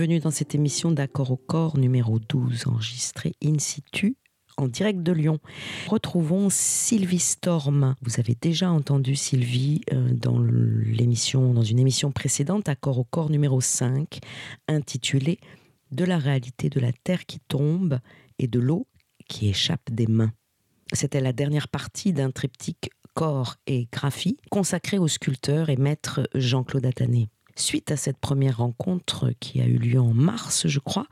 Bienvenue dans cette émission d'Accord au corps numéro 12, enregistrée in situ en direct de Lyon. Retrouvons Sylvie Storm. Vous avez déjà entendu Sylvie euh, dans l'émission, dans une émission précédente, Accord au corps numéro 5, intitulée De la réalité de la terre qui tombe et de l'eau qui échappe des mains. C'était la dernière partie d'un triptyque corps et graphie consacré au sculpteur et maître Jean-Claude Attané. Suite à cette première rencontre qui a eu lieu en mars, je crois,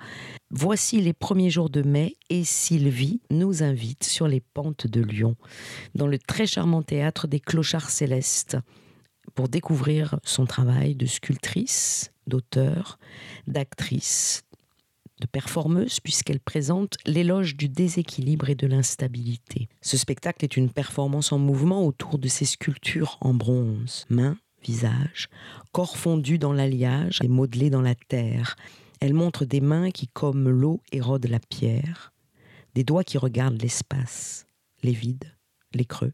voici les premiers jours de mai et Sylvie nous invite sur les pentes de Lyon, dans le très charmant théâtre des Clochards Célestes, pour découvrir son travail de sculptrice, d'auteur, d'actrice, de performeuse, puisqu'elle présente l'éloge du déséquilibre et de l'instabilité. Ce spectacle est une performance en mouvement autour de ses sculptures en bronze, mains, visage, corps fondu dans l'alliage et modelé dans la terre. Elle montre des mains qui, comme l'eau, érodent la pierre, des doigts qui regardent l'espace, les vides, les creux,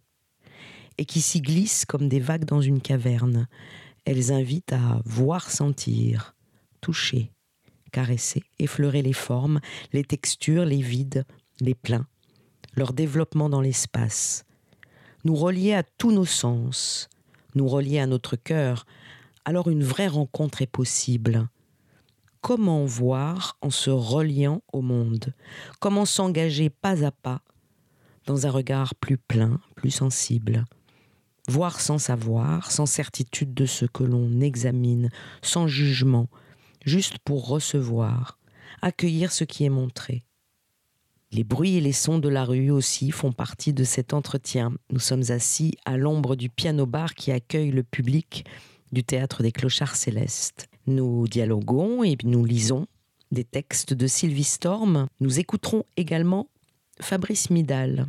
et qui s'y glissent comme des vagues dans une caverne. Elles invitent à voir, sentir, toucher, caresser, effleurer les formes, les textures, les vides, les pleins, leur développement dans l'espace, nous relier à tous nos sens, nous relier à notre cœur, alors une vraie rencontre est possible. Comment voir en se reliant au monde? Comment s'engager pas à pas dans un regard plus plein, plus sensible? Voir sans savoir, sans certitude de ce que l'on examine, sans jugement, juste pour recevoir, accueillir ce qui est montré. Les bruits et les sons de la rue aussi font partie de cet entretien. Nous sommes assis à l'ombre du piano-bar qui accueille le public du théâtre des Clochards Célestes. Nous dialoguons et nous lisons des textes de Sylvie Storm. Nous écouterons également Fabrice Midal,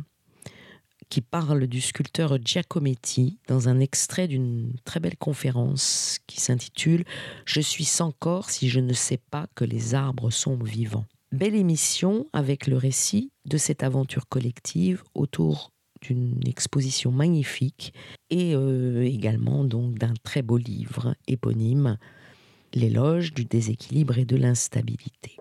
qui parle du sculpteur Giacometti dans un extrait d'une très belle conférence qui s'intitule Je suis sans corps si je ne sais pas que les arbres sont vivants. Belle émission avec le récit de cette aventure collective autour d'une exposition magnifique et euh, également donc d'un très beau livre éponyme, L'éloge du déséquilibre et de l'instabilité.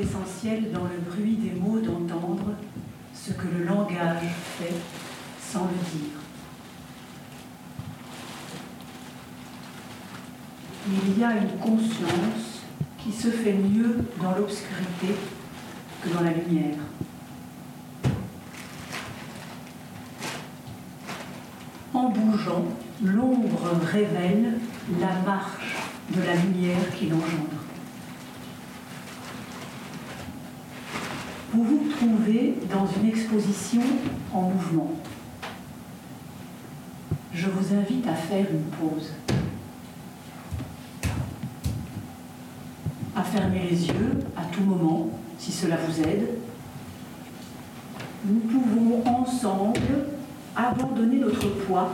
Essentiel dans le bruit des mots d'entendre ce que le langage fait sans le dire. Il y a une conscience qui se fait mieux dans l'obscurité que dans la lumière. En bougeant, l'ombre révèle la marche de la lumière qui l'engendre. Dans une exposition en mouvement. Je vous invite à faire une pause. À fermer les yeux à tout moment, si cela vous aide. Nous pouvons ensemble abandonner notre poids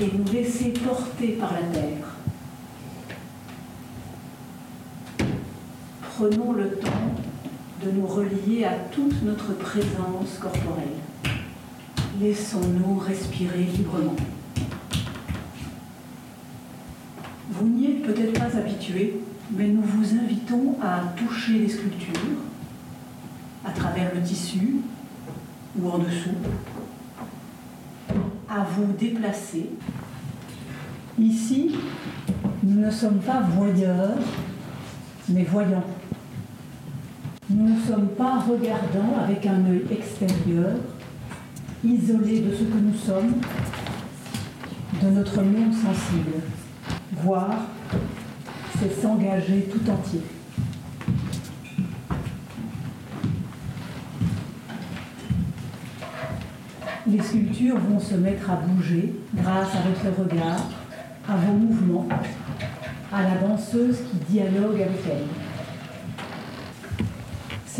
et nous laisser porter par la terre. Prenons le temps de nous relier à toute notre présence corporelle. Laissons-nous respirer librement. Vous n'y êtes peut-être pas habitué, mais nous vous invitons à toucher les sculptures à travers le tissu ou en dessous, à vous déplacer. Ici, nous ne sommes pas voyeurs, mais voyants. Nous ne sommes pas regardants avec un œil extérieur, isolés de ce que nous sommes, de notre monde sensible. Voir, c'est s'engager tout entier. Les sculptures vont se mettre à bouger grâce à votre regard, à vos mouvements, à la danseuse qui dialogue avec elle.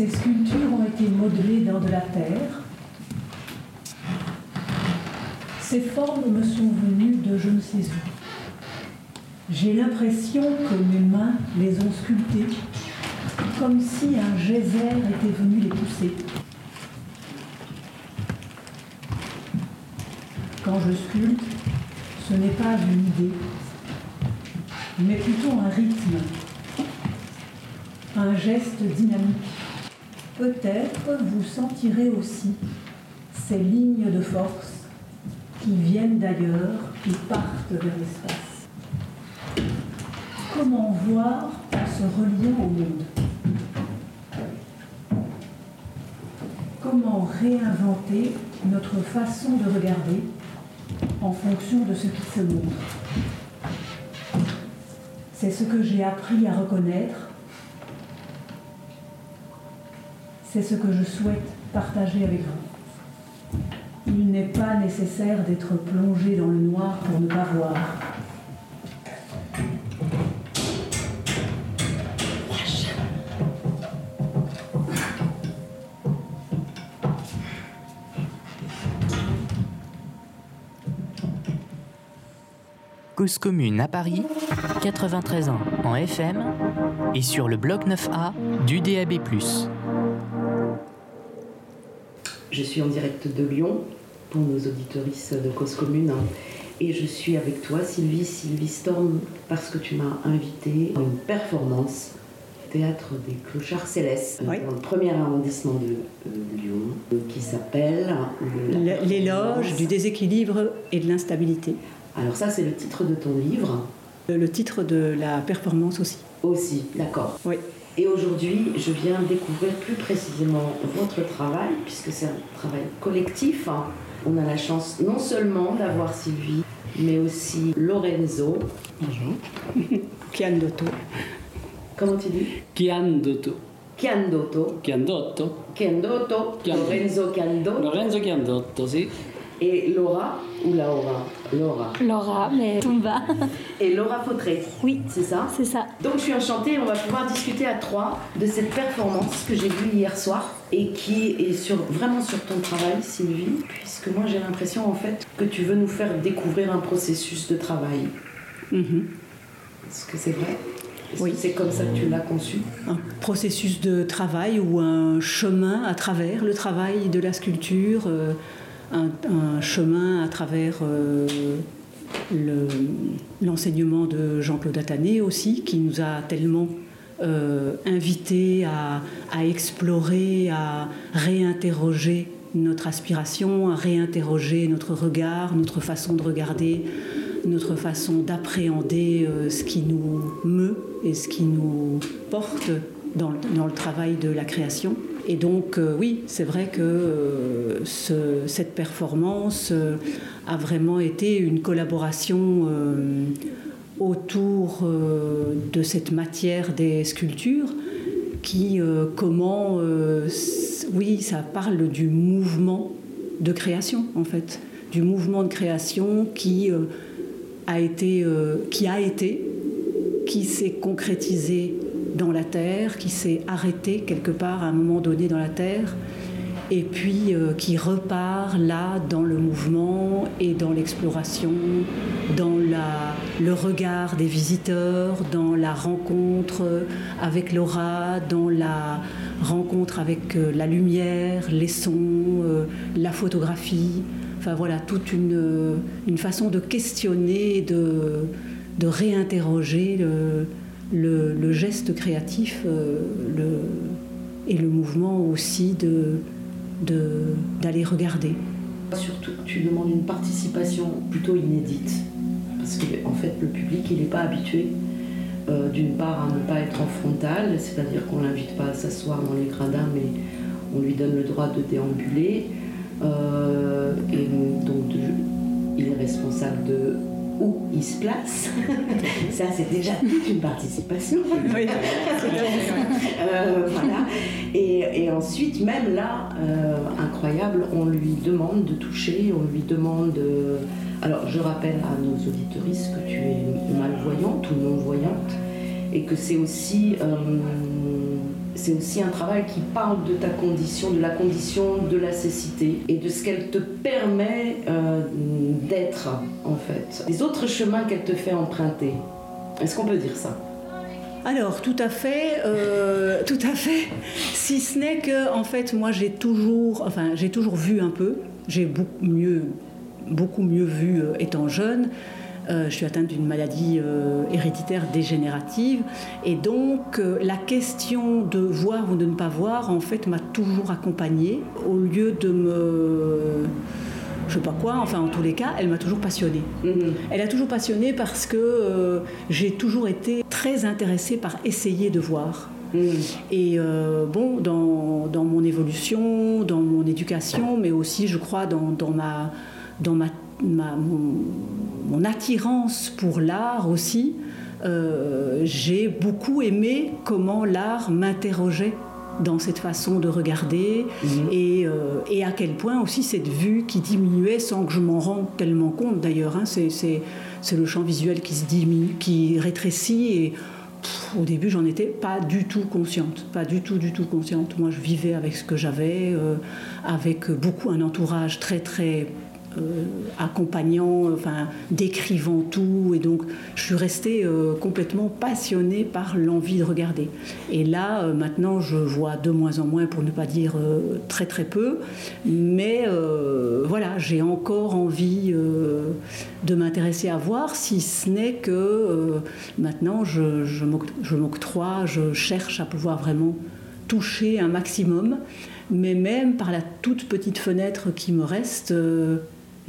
Ces sculptures ont été modelées dans de la terre. Ces formes me sont venues de je ne sais où. J'ai l'impression que mes mains les ont sculptées, comme si un geyser était venu les pousser. Quand je sculpte, ce n'est pas une idée, mais plutôt un rythme, un geste dynamique. Peut-être vous sentirez aussi ces lignes de force qui viennent d'ailleurs, qui partent vers l'espace. Comment voir en se reliant au monde? Comment réinventer notre façon de regarder en fonction de ce qui se montre? C'est ce que j'ai appris à reconnaître c'est ce que je souhaite partager avec vous. Il n'est pas nécessaire d'être plongé dans le noir pour ne pas voir. Cause commune à Paris, 93 ans en FM et sur le bloc 9A du DAB+. Je suis en direct de Lyon pour nos auditoristes de Cause Commune. Et je suis avec toi, Sylvie, Sylvie Storm, parce que tu m'as invité à une performance théâtre des Clochards Célestes, dans le premier arrondissement de euh, Lyon, qui s'appelle L'éloge du déséquilibre et de l'instabilité. Alors ça, c'est le titre de ton livre. Le titre de la performance aussi. Aussi, d'accord. Oui. Et aujourd'hui, je viens découvrir plus précisément votre travail, puisque c'est un travail collectif. On a la chance non seulement d'avoir Sylvie, mais aussi Lorenzo. Bonjour. Chiandotto. Comment tu dis? Chiandotto. Chiandotto. Chiandotto. Chiandotto. Lorenzo Chiandotto. Lorenzo Chiandotto, sì. Et Laura ou Laura Laura. Laura, mais Tomba. Et Laura Fautré. Oui. C'est ça C'est ça. Donc je suis enchantée, on va pouvoir discuter à trois de cette performance que j'ai vue hier soir et qui est sur, vraiment sur ton travail, Sylvie, puisque moi j'ai l'impression en fait que tu veux nous faire découvrir un processus de travail. Mhm. Est-ce que c'est vrai? Est-ce Oui. que C'est comme ça que tu l'as conçu? Un processus de travail ou un chemin à travers le travail de la sculpture, euh, un, chemin à travers euh, le- l'enseignement de Jean-Claude Attané aussi, qui nous a tellement euh, invité à, explorer, à réinterroger notre aspiration, à réinterroger notre regard, notre façon de regarder, notre façon d'appréhender euh, ce qui nous meut et ce qui nous porte dans le travail de la création. Et donc, euh, oui, c'est vrai que euh, ce, cette performance euh, a vraiment été une collaboration autour de cette matière des sculptures qui, comment, oui, ça parle du mouvement de création, en fait, du mouvement de création qui a été, qui a été, qui s'est concrétisé dans la terre, qui s'est arrêté quelque part à un moment donné dans la terre, et puis euh, qui repart là dans le mouvement et dans l'exploration, dans le regard des visiteurs, dans la rencontre avec l'aura, dans la rencontre avec euh, la lumière, les sons, euh, la photographie. Enfin voilà, toute une, façon de questionner, de, de réinterroger le, geste créatif euh, et le mouvement aussi de d'aller regarder. Surtout, tu demandes une participation plutôt inédite, parce qu'en en fait, le public, il n'est pas habitué, euh, d'une part, à ne pas être en frontal, c'est-à-dire qu'on ne l'invite pas à s'asseoir dans les gradins, mais on lui donne le droit de déambuler. Euh, et donc, il est responsable de où il se place. Ça, c'est déjà toute une participation. Oui. euh, voilà. Et, et, ensuite, même là, euh, incroyable, on lui demande de toucher, on lui demande. De... Alors, je rappelle à nos auditoristes que tu es malvoyante ou non-voyante et que c'est aussi. Euh, c'est aussi un travail qui parle de ta condition, de la condition de la cécité et de ce qu'elle te permet euh, d'être en fait. Les autres chemins qu'elle te fait emprunter. Est-ce qu'on peut dire ça? Alors tout à fait, euh, tout à fait. Si ce n'est que en fait moi j'ai toujours, enfin j'ai toujours vu un peu. J'ai beaucoup mieux, beaucoup mieux vu euh, étant jeune. Euh, je suis atteinte d'une maladie euh, héréditaire dégénérative. Et donc, euh, la question de voir ou de ne pas voir, en fait, m'a toujours accompagnée. Au lieu de me. Je sais pas quoi, enfin, en tous les cas, elle m'a toujours passionnée. Mm -hmm. Elle a toujours passionnée parce que j'ai toujours été très intéressée par essayer de voir. Mmh. Et euh, bon, dans, dans, mon évolution, dans mon éducation, mais aussi, je crois, dans, dans ma, dans ma, ma mon, mon, attirance pour l'art aussi, euh, j'ai beaucoup aimé comment l'art m'interrogeait dans cette façon de regarder mmh. et, euh, et, à quel point aussi cette vue qui diminuait sans que je m'en rende tellement compte d'ailleurs. Hein, c'est le champ visuel qui se diminue, qui rétrécit et au début, j'en étais pas du tout consciente, pas du tout, du tout consciente. Moi, je vivais avec ce que j'avais, euh, avec beaucoup un entourage très, très accompagnant, enfin décrivant tout, et donc je suis restée euh, complètement passionnée par l'envie de regarder. Et là, euh, maintenant, je vois de moins en moins, pour ne pas dire euh, très très peu, mais euh, voilà, j'ai encore envie euh, de m'intéresser à voir, si ce n'est que maintenant je m'octroie, je cherche à pouvoir vraiment toucher un maximum, mais même par la toute petite fenêtre qui me reste,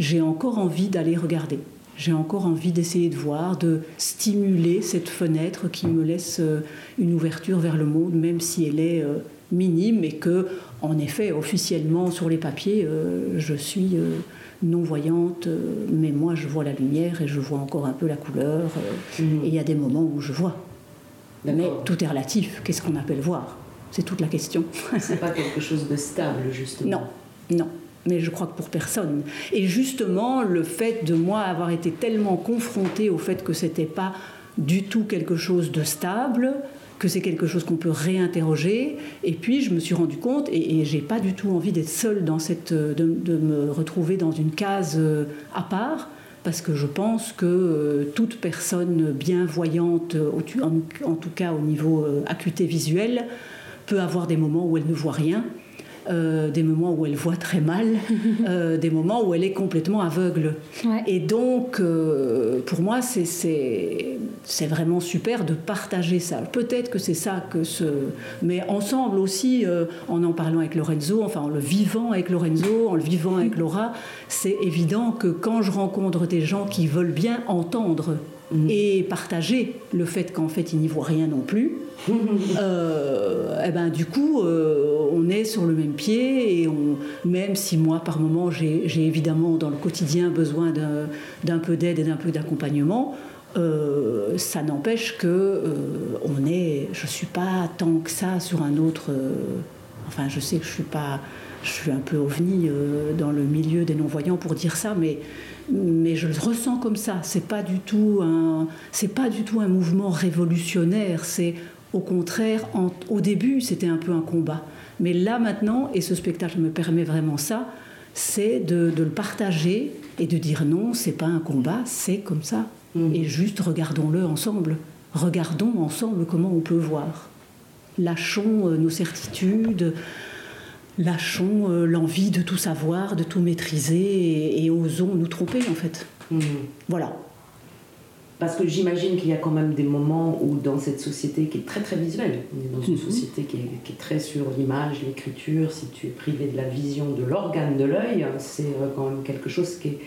j'ai encore envie d'aller regarder. J'ai encore envie d'essayer de voir, de stimuler cette fenêtre qui me laisse euh, une ouverture vers le monde, même si elle est euh, minime et que, en effet, officiellement sur les papiers, euh, je suis non-voyante, mais moi je vois la lumière et je vois encore un peu la couleur. Mmh. Et il y a des moments où je vois. Mais tout est relatif. Qu'est-ce qu'on appelle voir? C'est toute la question. C'est pas quelque chose de stable, justement. Non, non mais je crois que pour personne. Et justement, le fait de moi avoir été tellement confrontée au fait que c'était pas du tout quelque chose de stable, que c'est quelque chose qu'on peut réinterroger. Et puis je me suis rendu compte, et, et j'ai pas du tout envie d'être seule dans cette, de, de, me retrouver dans une case euh, à part, parce que je pense que euh, toute personne bienvoyante, en, tout cas au niveau euh, acuité visuelle, peut avoir des moments où elle ne voit rien euh, des moments où elle voit très mal, euh, des moments où elle est complètement aveugle. Ouais. Et donc, euh, pour moi, c'est- vraiment super de partager ça. Peut-être que c'est ça que ce... Mais ensemble aussi, en en parlant avec Lorenzo, enfin en le vivant avec Lorenzo, en le vivant avec Laura, c'est évident que quand je rencontre des gens qui veulent bien entendre et partager le fait qu'en fait ils n'y voient rien non plus, euh, eh ben, du coup, euh, on est sur le même pied et on, même si moi, par moment, j'ai évidemment dans le quotidien besoin d'un peu d'aide et d'un peu d'accompagnement, euh, ça n'empêche que on est, je suis pas tant que ça sur un autre. enfin, je sais que je suis pas, je suis un peu ovni dans le milieu des non-voyants pour dire ça, mais mais je le ressens comme ça. C'est pas du tout un, c'est pas du tout un mouvement révolutionnaire. C'est au contraire, en- au début, c'était un peu un combat. Mais là maintenant, et ce spectacle me permet vraiment ça, c'est de, de le partager et de dire non, c'est pas un combat, c'est comme ça. Et juste regardons-le ensemble. Regardons ensemble comment on peut voir. Lâchons euh, nos certitudes, lâchons euh, l'envie de tout savoir, de tout maîtriser et, et osons nous tromper en fait. Mhm. Voilà. Parce que j'imagine qu'il y a quand même des moments où dans cette société qui est très très visuelle, on est dans une Mhm. société qui est, qui est très sur l'image, l'écriture, si tu es privé de la vision de l'organe de l'œil, c'est euh, quand même quelque chose qui est,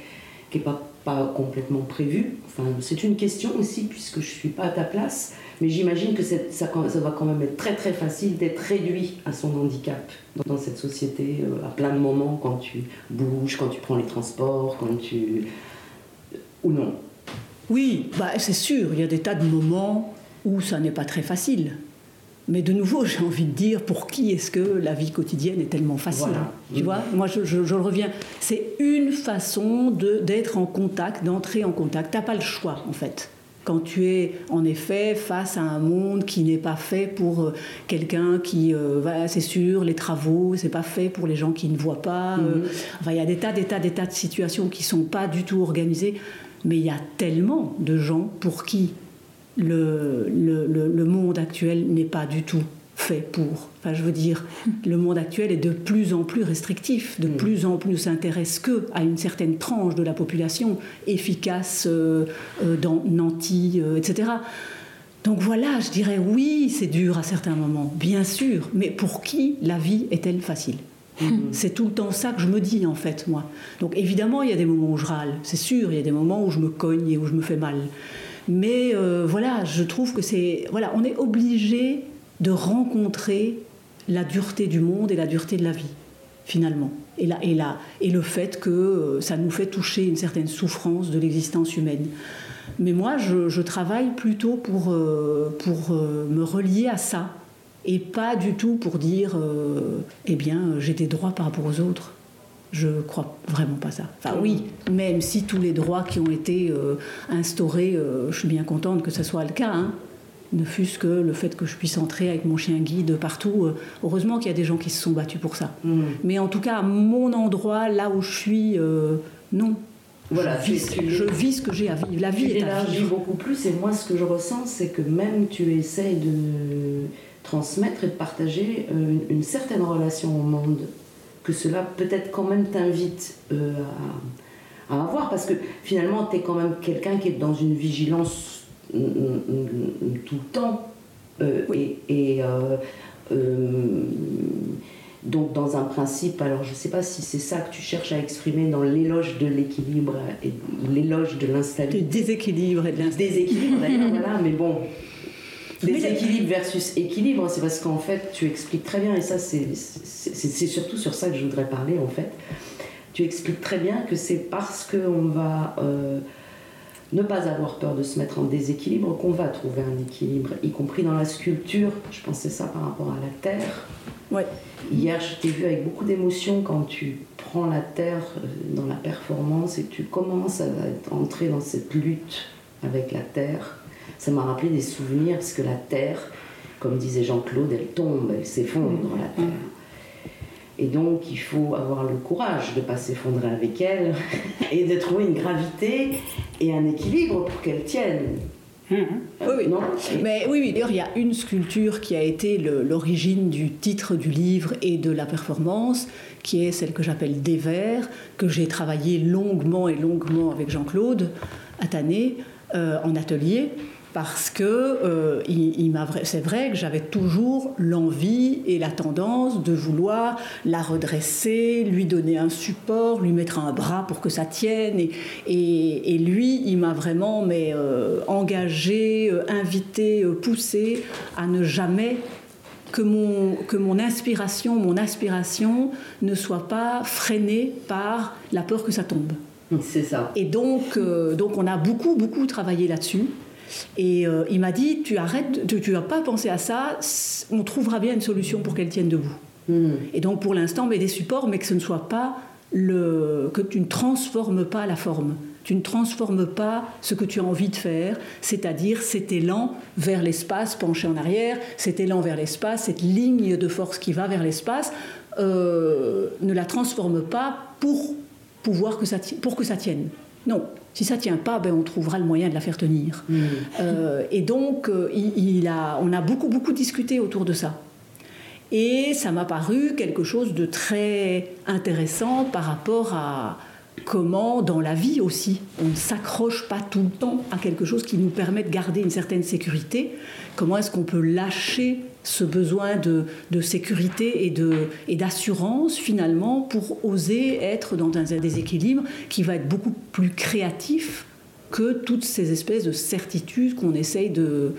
qui est pas, pas complètement prévu. Enfin, c'est une question aussi puisque je suis pas à ta place, mais j'imagine que ça, doit quand même être très très facile d'être réduit à son handicap dans, cette société euh, à plein de moments quand tu bouges, quand tu prends les transports, quand tu... ou non? Oui, bah, c'est sûr, il y a des tas de moments où ça n'est pas très facile. Mais de nouveau, j'ai envie de dire, pour qui est-ce que la vie quotidienne est tellement facile? Voilà. Tu vois, moi je, je- je le reviens. C'est une façon d'être en contact, d'entrer en contact. Tu n'as pas le choix en fait. Quand tu es en effet face à un monde qui n'est pas fait pour euh, quelqu'un qui, euh, voilà, c'est sûr, les travaux, c'est pas fait pour les gens qui ne voient pas. euh, enfin, il y a des tas, des tas, des tas de situations qui sont pas du tout organisées. Mais il y a tellement de gens pour qui le, le, le- le monde actuel n'est pas du tout fait pour. Enfin, je veux dire, le monde actuel est de plus en plus restrictif, de plus en plus ne s'intéresse que à une certaine tranche de la population, efficace, euh, euh, dans, nantie, euh, etc. Donc voilà, je dirais oui, c'est dur à certains moments, bien sûr, mais pour qui la vie est-elle facile? C'est tout le temps ça que je me dis en fait, moi. Donc évidemment, il y a des moments où je râle, c'est sûr, il y a des moments où je me cogne et où je me fais mal. Mais euh, voilà, je trouve que c'est. Voilà, on est obligé de rencontrer la dureté du monde et la dureté de la vie, finalement. Et, la, et, la, et le fait que euh, ça nous fait toucher une certaine souffrance de l'existence humaine. Mais moi, je, travaille plutôt pour, euh, pour euh, me relier à ça et pas du tout pour dire eh bien j'ai des droits par rapport aux autres. Je crois vraiment pas ça. Enfin oui, même si tous les droits qui ont été instaurés, je suis bien contente que ce soit le cas. hein. Ne fût-ce que le fait que je puisse entrer avec mon chien guide partout. euh, heureusement qu'il y a des gens qui se sont battus pour ça. Mhm. Mais en tout cas, à mon endroit, là où je suis, euh, non. Voilà, je, vis, tu- je vis ce que j'ai à vivre. La vie tu est à vivre. beaucoup plus et moi ce que je ressens c'est que même tu essayes de transmettre et de partager euh, une, une certaine relation au monde que cela peut-être quand même t'invite euh, à, à avoir parce que finalement tu es quand même quelqu'un qui est dans une vigilance mm, mm, mm, tout le temps Euh, et, et, euh, euh, donc dans un principe, alors je ne sais pas si c'est ça que tu cherches à exprimer dans l'éloge de l'équilibre et l'éloge de l'instabilité. déséquilibre et de l'instabilité. Déséquilibre d'ailleurs, voilà, mais bon. Déséquilibre versus équilibre, c'est parce qu'en fait, tu expliques très bien, et ça, c'est surtout sur ça que je voudrais parler en fait. Tu expliques très bien que c'est parce qu'on va euh, ne pas avoir peur de se mettre en déséquilibre qu'on va trouver un équilibre, y compris dans la sculpture. Je pensais ça par rapport à la terre. Ouais. Hier, je t'ai vu avec beaucoup d'émotion quand tu prends la terre euh, dans la performance et que tu commences à entrer dans cette lutte avec la terre. Ça m'a rappelé des souvenirs parce que la terre, comme disait Jean-Claude, elle tombe, elle s'effondre, la terre. Et donc, il faut avoir le courage de ne pas s'effondrer avec elle et de trouver une gravité et un équilibre pour qu'elle tienne. Oui, oui. Non Mais oui, oui. D'ailleurs, il y a une sculpture qui a été l'origine du titre du livre et de la performance, qui est celle que j'appelle Des vers, que j'ai travaillé longuement et longuement avec Jean-Claude Attané euh, en atelier. Parce que euh, il, il m'a vra- c'est vrai que j'avais toujours l'envie et la tendance de vouloir la redresser, lui donner un support, lui mettre un bras pour que ça tienne. Et, et- et lui, il m'a vraiment mais, euh, engagé, euh, invité, euh, poussé à ne jamais que mon, que mon inspiration, mon aspiration ne soit pas freinée par la peur que ça tombe. C'est ça. Et donc, euh, donc on a beaucoup, beaucoup travaillé là-dessus. Et euh, il m'a dit, tu arrêtes, tu n'as pas pensé à ça, on trouvera bien une solution pour qu'elle tienne debout. Hmm. Et donc pour l'instant, mais des supports, mais que ce ne soit pas le, que tu ne transformes pas la forme. Tu ne transformes pas ce que tu as envie de faire, c'est-à-dire cet élan vers l'espace penché en arrière, cet élan vers l'espace, cette ligne de force qui va vers l'espace, euh, ne la transforme pas pour pouvoir que ça, pour que ça tienne. Non, si ça tient pas, ben on trouvera le moyen de la faire tenir. Euh, et donc, euh, il, il a, on a beaucoup, beaucoup discuté autour de ça. Et ça m'a paru quelque chose de très intéressant par rapport à comment, dans la vie aussi, on ne s'accroche pas tout le temps à quelque chose qui nous permet de garder une certaine sécurité. Comment est-ce qu'on peut lâcher ce besoin de, de sécurité et de- et d'assurance finalement pour oser être dans un déséquilibre qui va être beaucoup plus créatif que toutes ces espèces de certitudes qu'on essaye de,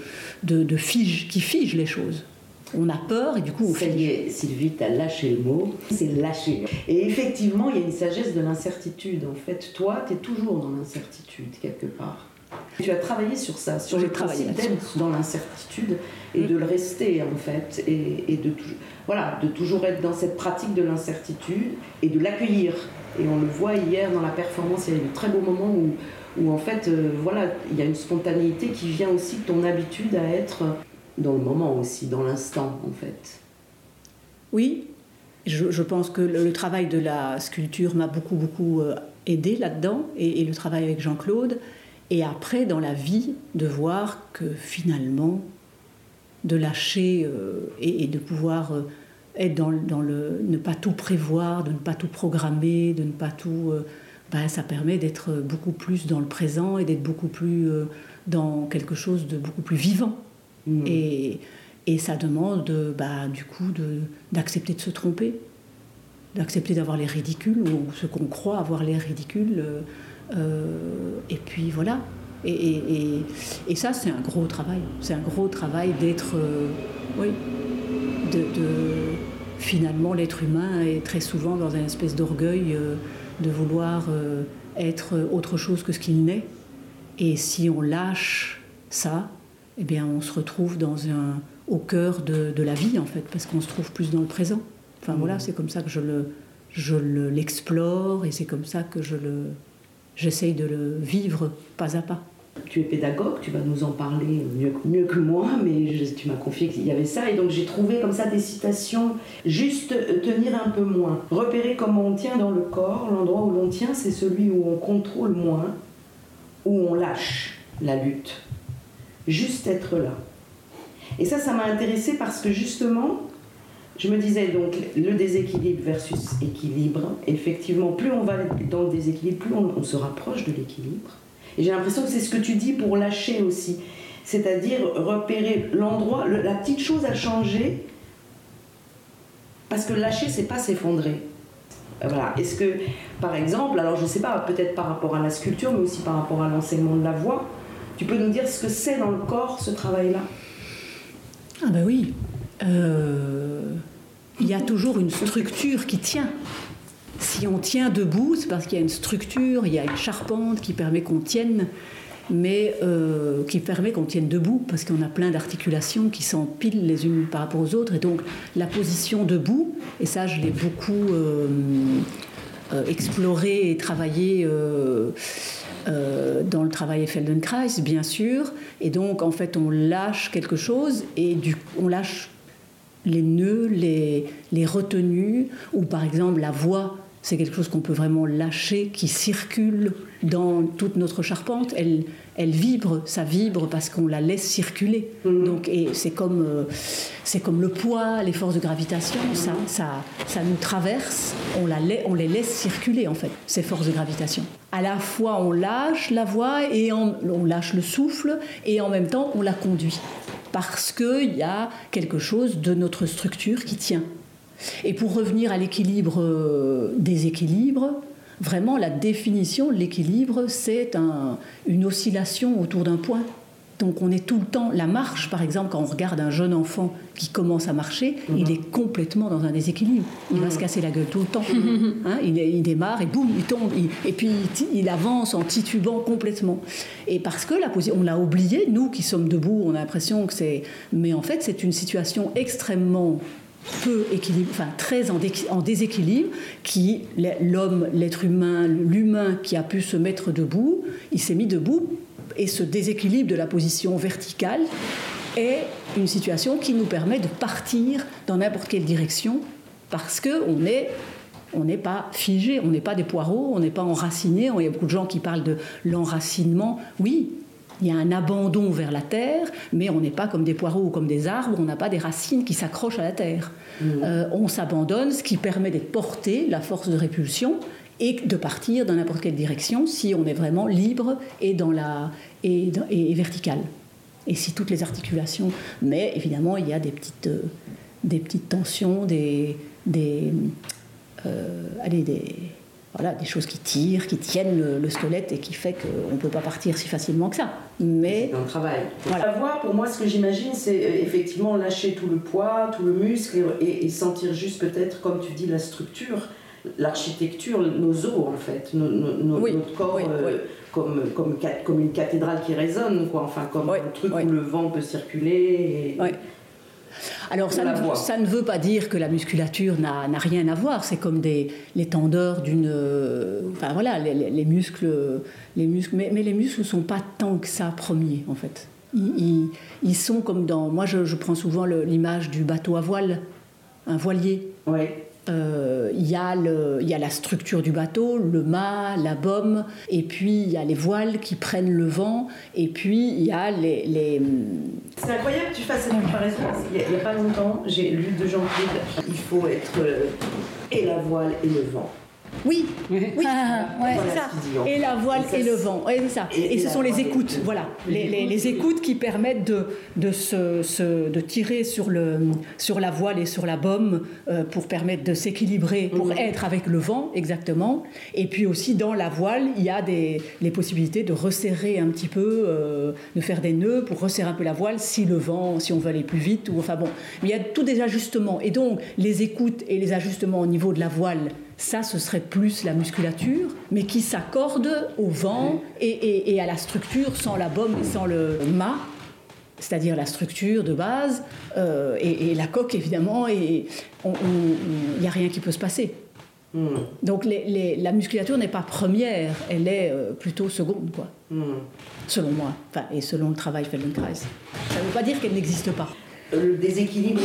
de, de fige, qui figent les choses. On a peur et du coup on est, Sylvie, tu as lâché le mot, c'est lâcher. Et effectivement, il y a une sagesse de l'incertitude. En fait, toi, tu es toujours dans l'incertitude, quelque part. Tu as travaillé sur ça, sur le principe d'être dans l'incertitude et de le rester, en fait. Et, et de, voilà, de toujours être dans cette pratique de l'incertitude et de l'accueillir. Et on le voit hier dans la performance, il y a eu de très beaux moments où, où en fait, euh, voilà, il y a une spontanéité qui vient aussi de ton habitude à être dans le moment aussi, dans l'instant, en fait. Oui, je, je pense que le, le travail de la sculpture m'a beaucoup, beaucoup euh, aidé là-dedans, et, et le travail avec Jean-Claude. Et après, dans la vie, de voir que finalement, de lâcher euh, et, et de pouvoir euh, être dans, le- dans le. ne pas tout prévoir, de ne pas tout programmer, de ne pas tout. euh, ben, ça permet d'être beaucoup plus dans le présent et d'être beaucoup plus euh, dans quelque chose de beaucoup plus vivant. Mm. Et, et ça demande, de, bah, du coup, de- d'accepter de, se tromper, d'accepter d'avoir les ridicules, ou ce qu'on croit avoir les ridicules. Euh, et puis voilà. Et, et- et- et ça, c'est un gros travail. C'est un gros travail d'être. euh, oui. De, de- finalement, l'être humain est très souvent dans une espèce d'orgueil euh, de vouloir euh, être autre chose que ce qu'il n'est. Et si on lâche ça, eh bien, on se retrouve dans un, au cœur de, de la vie, en fait, parce qu'on se trouve plus dans le présent. Enfin, voilà, c'est comme ça que je le, je le- l'explore et c'est comme ça que je le, j'essaye de le vivre pas à pas. Tu es pédagogue, tu vas nous en parler mieux, mieux que moi, mais tu m'as confié qu'il y avait ça, et donc j'ai trouvé comme ça des citations, juste tenir un peu moins, repérer comment on tient dans le corps, l'endroit où l'on tient, c'est celui où on contrôle moins, où on lâche la lutte, juste être là. Et ça, ça m'a intéressé parce que justement, je me disais donc le déséquilibre versus équilibre, effectivement, plus on va dans le déséquilibre, plus on- se rapproche de l'équilibre. Et j'ai l'impression que c'est ce que tu dis pour lâcher aussi. C'est-à-dire repérer l'endroit, le- la petite chose à changer. Parce que lâcher, c'est pas s'effondrer. Euh, Voilà. Est-ce que, par exemple, alors je sais pas, peut-être par rapport à la sculpture, mais aussi par rapport à l'enseignement de la voix, tu peux nous dire ce que c'est dans le corps, ce travail-là? Ah ben oui. Euh, Il y a toujours une structure qui tient. Si on tient debout, c'est parce qu'il y a une structure, il y a une charpente qui permet qu'on tienne, mais euh, qui permet qu'on tienne debout, parce qu'on a plein d'articulations qui s'empilent les unes par rapport aux autres. Et donc la position debout, et ça je l'ai beaucoup euh, exploré et travaillé dans le travail Feldenkrais, bien sûr. Et donc, en fait, on lâche quelque chose et du, on lâche les nœuds, les, retenues, ou par exemple la voix, c'est quelque chose qu'on peut vraiment lâcher, qui circule dans toute notre charpente. Elle, elle vibre, ça vibre parce qu'on la laisse circuler. Mhm. Donc, et c'est comme, euh, c'est comme le poids, les forces de gravitation, ça, ça, ça nous traverse, on, la on les laisse circuler en fait, ces forces de gravitation. À la fois, on lâche la voix et en- on lâche le souffle et en même temps, on la conduit. Parce qu'il y a quelque chose de notre structure qui tient. Et pour revenir à l'équilibre euh, des équilibres, vraiment la définition de l'équilibre, c'est un- une oscillation autour d'un point. Donc on est tout le temps, la marche par exemple, quand on regarde un jeune enfant qui commence à marcher, il est complètement dans un déséquilibre. Il va se casser la gueule tout le temps. Hein, il, il démarre et boum, il tombe. Il- et puis il avance en titubant complètement. Et parce que la position, on l'a oublié, nous qui sommes debout, on a l'impression que c'est... Mais en fait c'est une situation extrêmement peu équilibre, enfin très en, dé- en déséquilibre, qui l'homme, l'être humain, l'humain qui a pu se mettre debout, il s'est mis debout et ce déséquilibre de la position verticale est une situation qui nous permet de partir dans n'importe quelle direction parce que on est on n'est pas figé, on n'est pas des poireaux, on n'est pas enraciné. Il y a beaucoup de gens qui parlent de l'enracinement. Oui, il y a un abandon vers la terre, mais on n'est pas comme des poireaux ou comme des arbres, on n'a pas des racines qui s'accrochent à la terre. Euh, on s'abandonne, ce qui permet d'être porté, la force de répulsion, et de partir dans n'importe quelle direction si on est vraiment libre et, dans la, et, et vertical. Et si toutes les articulations. Mais évidemment, il y a des petites, euh, des petites tensions, des, des, euh, allez, des, voilà, des choses qui tirent, qui tiennent le, le squelette et qui fait qu'on ne peut pas partir si facilement que ça. Mais le travail. Voilà. La voix, pour moi, ce que j'imagine, c'est euh, effectivement lâcher tout le poids, tout le muscle et, sentir juste peut-être, comme tu dis, la structure, l'architecture, nos os en fait, nos- nos- nos- Oui, notre corps oui, euh, oui. Comme, comme, une cathédrale qui résonne, quoi. Enfin, comme Oui, un truc oui. où le vent peut circuler. et-. Alors ça ne, voit. ça ne veut pas dire que la musculature n'a rien à voir. C'est comme des, les tendeurs d'une... euh, Enfin voilà, les, les- les muscles... Les muscles mais, mais les muscles ne sont pas tant que ça premiers en fait. Ils, ils- ils sont comme dans... Moi je, je prends souvent l'image du bateau à voile, un voilier. Ouais. Euh, Il y, le- il y a la structure du bateau, le mât, la baume, et puis il y a les voiles qui prennent le vent, et puis il y a les... les- C'est incroyable que tu fasses cette comparaison parce qu'il n'y y a pas longtemps, j'ai lu de Jean-Claude, il faut être euh, et la voile et le vent. Oui, oui, Ah, ouais. Voilà ça. Et la voile Et ça, et le vent, c'est ça. Et- Et, et ce sont les et écoutes, voilà, les les, les- écoutes, qui permettent de, de, se, se- de tirer sur, le, sur la voile et sur la baume euh, pour permettre de s'équilibrer, pour Mhm. être avec le vent, exactement. Et puis aussi dans la voile, il y a des, les possibilités de resserrer un petit peu, euh, de faire des nœuds pour resserrer un peu la voile si le vent, si on veut aller plus vite, ou enfin bon. Mais il y a tous des ajustements. Et donc les écoutes et les ajustements au niveau de la voile, ça, ce serait plus la musculature, mais qui s'accorde au vent et, et- et à la structure sans la baume et sans le mât, c'est-à-dire la structure de base euh, et, et la coque évidemment, et il n'y a rien qui peut se passer. Hmm, Donc les- les- la musculature n'est pas première, elle est euh, plutôt seconde, quoi, hmm. selon moi, enfin, et selon le travail Feldenkrais. Ça ne veut pas dire qu'elle n'existe pas. Le déséquilibre,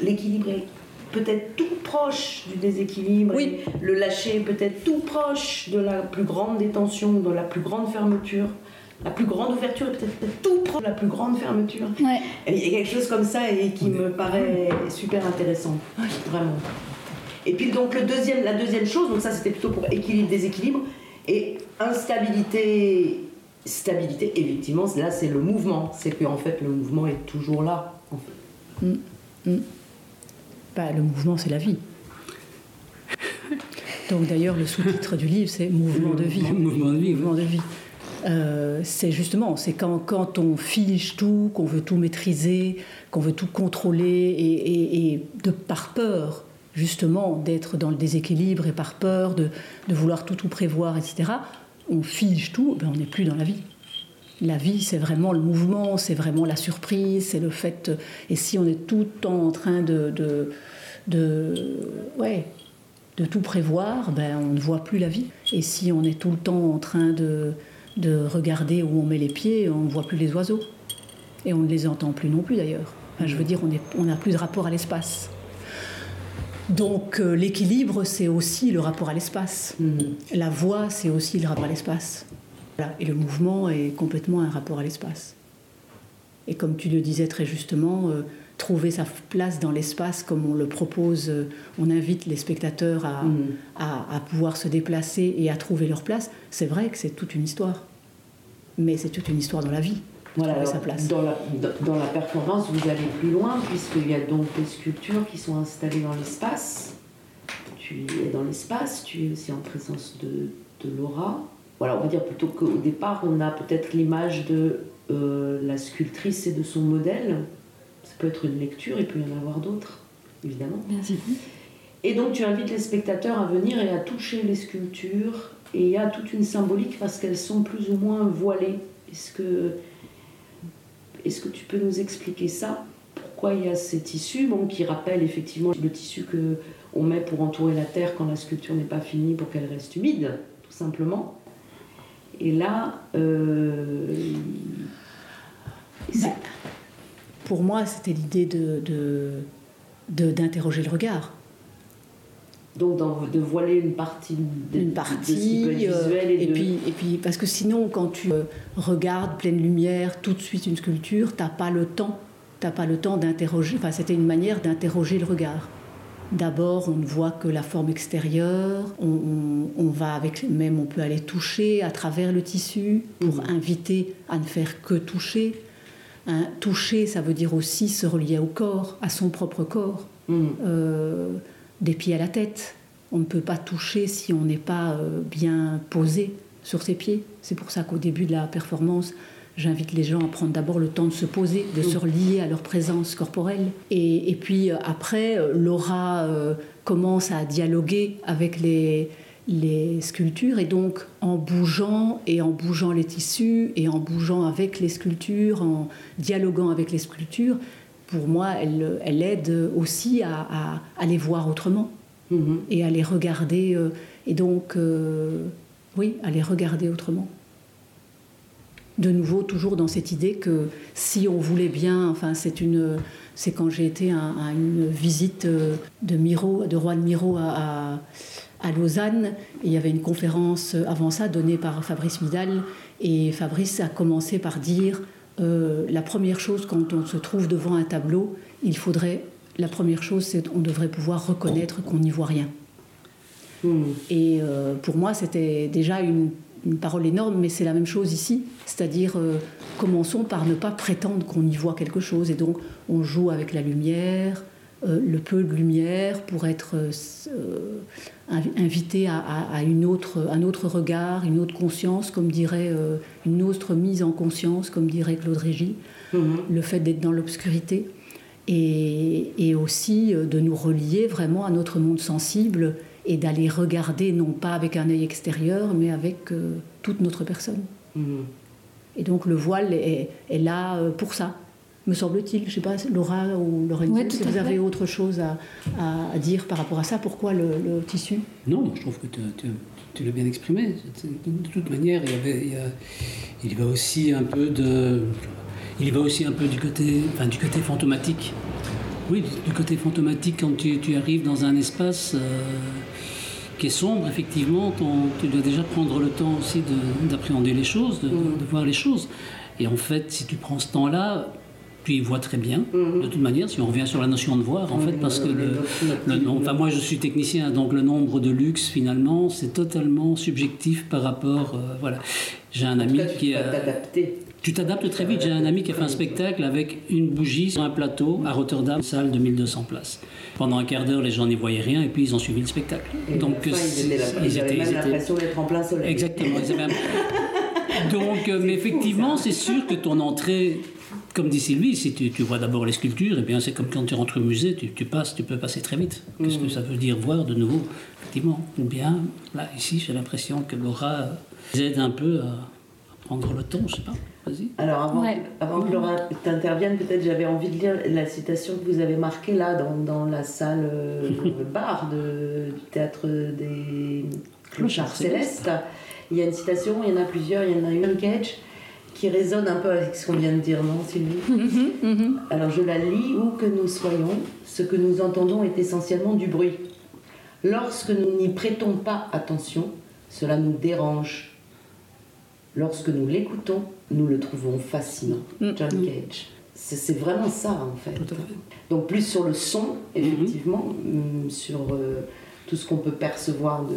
l'équilibre est peut-être tout proche du déséquilibre. Oui. et Le lâcher est peut-être tout proche de la plus grande détention, de la plus grande fermeture. La plus grande ouverture est peut-être tout proche de la plus grande fermeture. Ouais. Et Il y a quelque chose comme ça et qui me paraît super intéressant, vraiment. Et puis donc le deuxième, la deuxième chose, donc ça c'était plutôt pour équilibre, déséquilibre, et instabilité, stabilité, effectivement, là c'est le mouvement, c'est qu'en fait le mouvement est toujours là. En fait. Bah, le mouvement, c'est la vie. Donc d'ailleurs, le sous-titre du livre, c'est Mouvement de vie. Mouvement de vie. Mouvement de vie. Euh, c'est justement, c'est quand, quand on fige tout, qu'on veut tout maîtriser, qu'on veut tout contrôler, et, et- et de par peur, justement, d'être dans le déséquilibre et par peur de, de vouloir tout, tout prévoir, etc., on fige tout, ben, on n'est plus dans la vie. La vie, c'est vraiment le mouvement, c'est vraiment la surprise, c'est le fait. Et si on est tout le temps en train de, de, de, ouais, de tout prévoir, ben, on ne voit plus la vie. Et si on est tout le temps en train de, de regarder où on met les pieds, on ne voit plus les oiseaux. Et on ne les entend plus non plus d'ailleurs. Enfin, je veux dire, on est- on n'a plus de rapport à l'espace. Donc euh, l'équilibre, c'est aussi le rapport à l'espace. Mhm. La voix, c'est aussi le rapport à l'espace. Voilà. Et le mouvement est complètement un rapport à l'espace. Et comme tu le disais très justement, euh, trouver sa place dans l'espace comme on le propose, euh, on invite les spectateurs à, Mhm. à- à pouvoir se déplacer et à trouver leur place, c'est vrai que c'est toute une histoire. Mais c'est toute une histoire dans la vie. Voilà, sa place. Dans, la, dans- dans la performance, vous allez plus loin, puisqu'il y a donc des sculptures qui sont installées dans l'espace. Tu es dans l'espace, tu es aussi en présence de, de Laura. Voilà, on va dire plutôt qu'au départ, on a peut-être l'image de euh, la sculptrice et de son modèle. Ça peut être une lecture, il peut y en avoir d'autres, évidemment. Et donc tu invites les spectateurs à venir et à toucher les sculptures. Et il y a toute une symbolique parce qu'elles sont plus ou moins voilées. Est-ce que, est que tu peux nous expliquer ça? Pourquoi il y a ces tissus? Bon, qui rappellent effectivement le tissu que on met pour entourer la terre quand la sculpture n'est pas finie pour qu'elle reste humide, tout simplement. Et là, euh, c'est- Pour moi, c'était l'idée de, d'interroger le regard. donc de voiler une partie de, une partie. euh, visuel et, et, de- puis, et puis, parce que sinon, quand tu euh, regardes pleine lumière, tout de suite une sculpture, t'as pas le temps. T'as pas le temps d'interroger. Enfin, c'était une manière d'interroger le regard. D'abord, on ne voit que la forme extérieure. On, on- on va avec, même, on peut aller toucher à travers le tissu pour Mhm. inviter à ne faire que toucher. Hein, toucher, ça veut dire aussi se relier au corps, à son propre corps Mhm. euh, des pieds à la tête. On ne peut pas toucher si on n'est pas euh, bien posé sur ses pieds. C'est pour ça qu'au début de la performance, j'invite les gens à prendre d'abord le temps de se poser, de se relier à leur présence corporelle. Et, et puis euh, après, euh, Laura euh, commence à dialoguer avec les, les sculptures et donc en bougeant et en bougeant les tissus et en bougeant avec les sculptures, en dialoguant avec les sculptures, pour moi, elle, elle aide aussi à, à- à les voir autrement Mhm. et à les regarder. euh, et donc, euh, oui, à les regarder autrement. De nouveau, toujours dans cette idée que si on voulait bien, enfin, c'est une, c'est quand j'ai été à, à une visite euh, de Miro, de Juan Miro à, à- à Lausanne, il y avait une conférence avant ça donnée par Fabrice Midal, et Fabrice a commencé par dire euh, la première chose quand on se trouve devant un tableau, il faudrait, la première chose, c'est qu'on devrait pouvoir reconnaître qu'on n'y voit rien. Mhm. Et euh, pour moi, c'était déjà une, une parole énorme, mais c'est la même chose ici. C'est-à-dire, euh, commençons par ne pas prétendre qu'on y voit quelque chose. Et donc, on joue avec la lumière, euh, le peu de lumière, pour être euh, invité à, à- à une autre, un autre regard, une autre conscience, comme dirait, une autre mise en conscience, comme dirait Claude Régis Mhm. le fait d'être dans l'obscurité et, et aussi de nous relier vraiment à notre monde sensible et d'aller regarder non pas avec un œil extérieur mais avec euh, toute notre personne. Mhm. Et donc le voile est, est là euh, pour ça, me semble-t-il. Je ne sais pas, Laura ou Lorenzo, Ouais, si vous fait. avez autre chose à, à- à dire par rapport à ça, pourquoi le, le tissu? Non, je trouve que tu, tu- tu l'as bien exprimé. De toute manière, il y, avait, il, y a- il y va aussi un peu de, il y va aussi un peu du côté, enfin, du côté fantomatique. Oui, du côté fantomatique quand tu, tu arrives dans un espace euh, qui est sombre, effectivement, ton- tu dois déjà prendre le temps aussi de- d'appréhender les choses, de, de- de voir les choses. Et en fait, si tu prends ce temps-là, tu y vois très bien. De toute manière, si on revient sur la notion de voir, en fait, parce que le, le nom- enfin, moi je suis technicien, donc le nombre de luxe finalement, c'est totalement subjectif par rapport, euh, voilà. J'ai un ami qui peux a, t'adapter. Tu t'adaptes très vite. J'ai un ami qui a fait un spectacle avec une bougie sur un plateau à Rotterdam, salle de 1200 places. Pendant un quart d'heure, les gens n'y voyaient rien et puis ils ont suivi le spectacle. Et Donc ils, étaient ils ils avaient même l'impression d'être en plein soleil. Exactement. ils Donc, euh, mais effectivement, c'est sûr que ton entrée, comme dit Sylvie, si tu, tu vois d'abord les sculptures, et bien c'est comme quand tu rentres au musée, tu, tu passes, tu peux passer très vite. Qu'est-ce que ça veut dire voir de nouveau? Effectivement, ou bien là ici, j'ai l'impression que Laura euh, aide un peu à, à prendre le temps. Je sais pas. Vas-y. Alors avant, Ouais. que, avant que Laura t'intervienne, peut-être j'avais envie de lire la citation que vous avez marquée là dans, dans la salle euh, bar de, du théâtre des Clochards Célestes. Il y a une citation, il y en a plusieurs, il y en a une Cage qui résonne un peu avec ce qu'on vient de dire, non, Sylvie? Alors je la lis. Où que nous soyons, ce que nous entendons est essentiellement du bruit. Lorsque nous n'y prêtons pas attention, cela nous dérange. Lorsque nous l'écoutons, nous le trouvons fascinant. Mm. John Cage. C'est vraiment ça, en fait. Tout à fait. Donc plus sur le son, effectivement, hum, sur euh, tout ce qu'on peut percevoir de...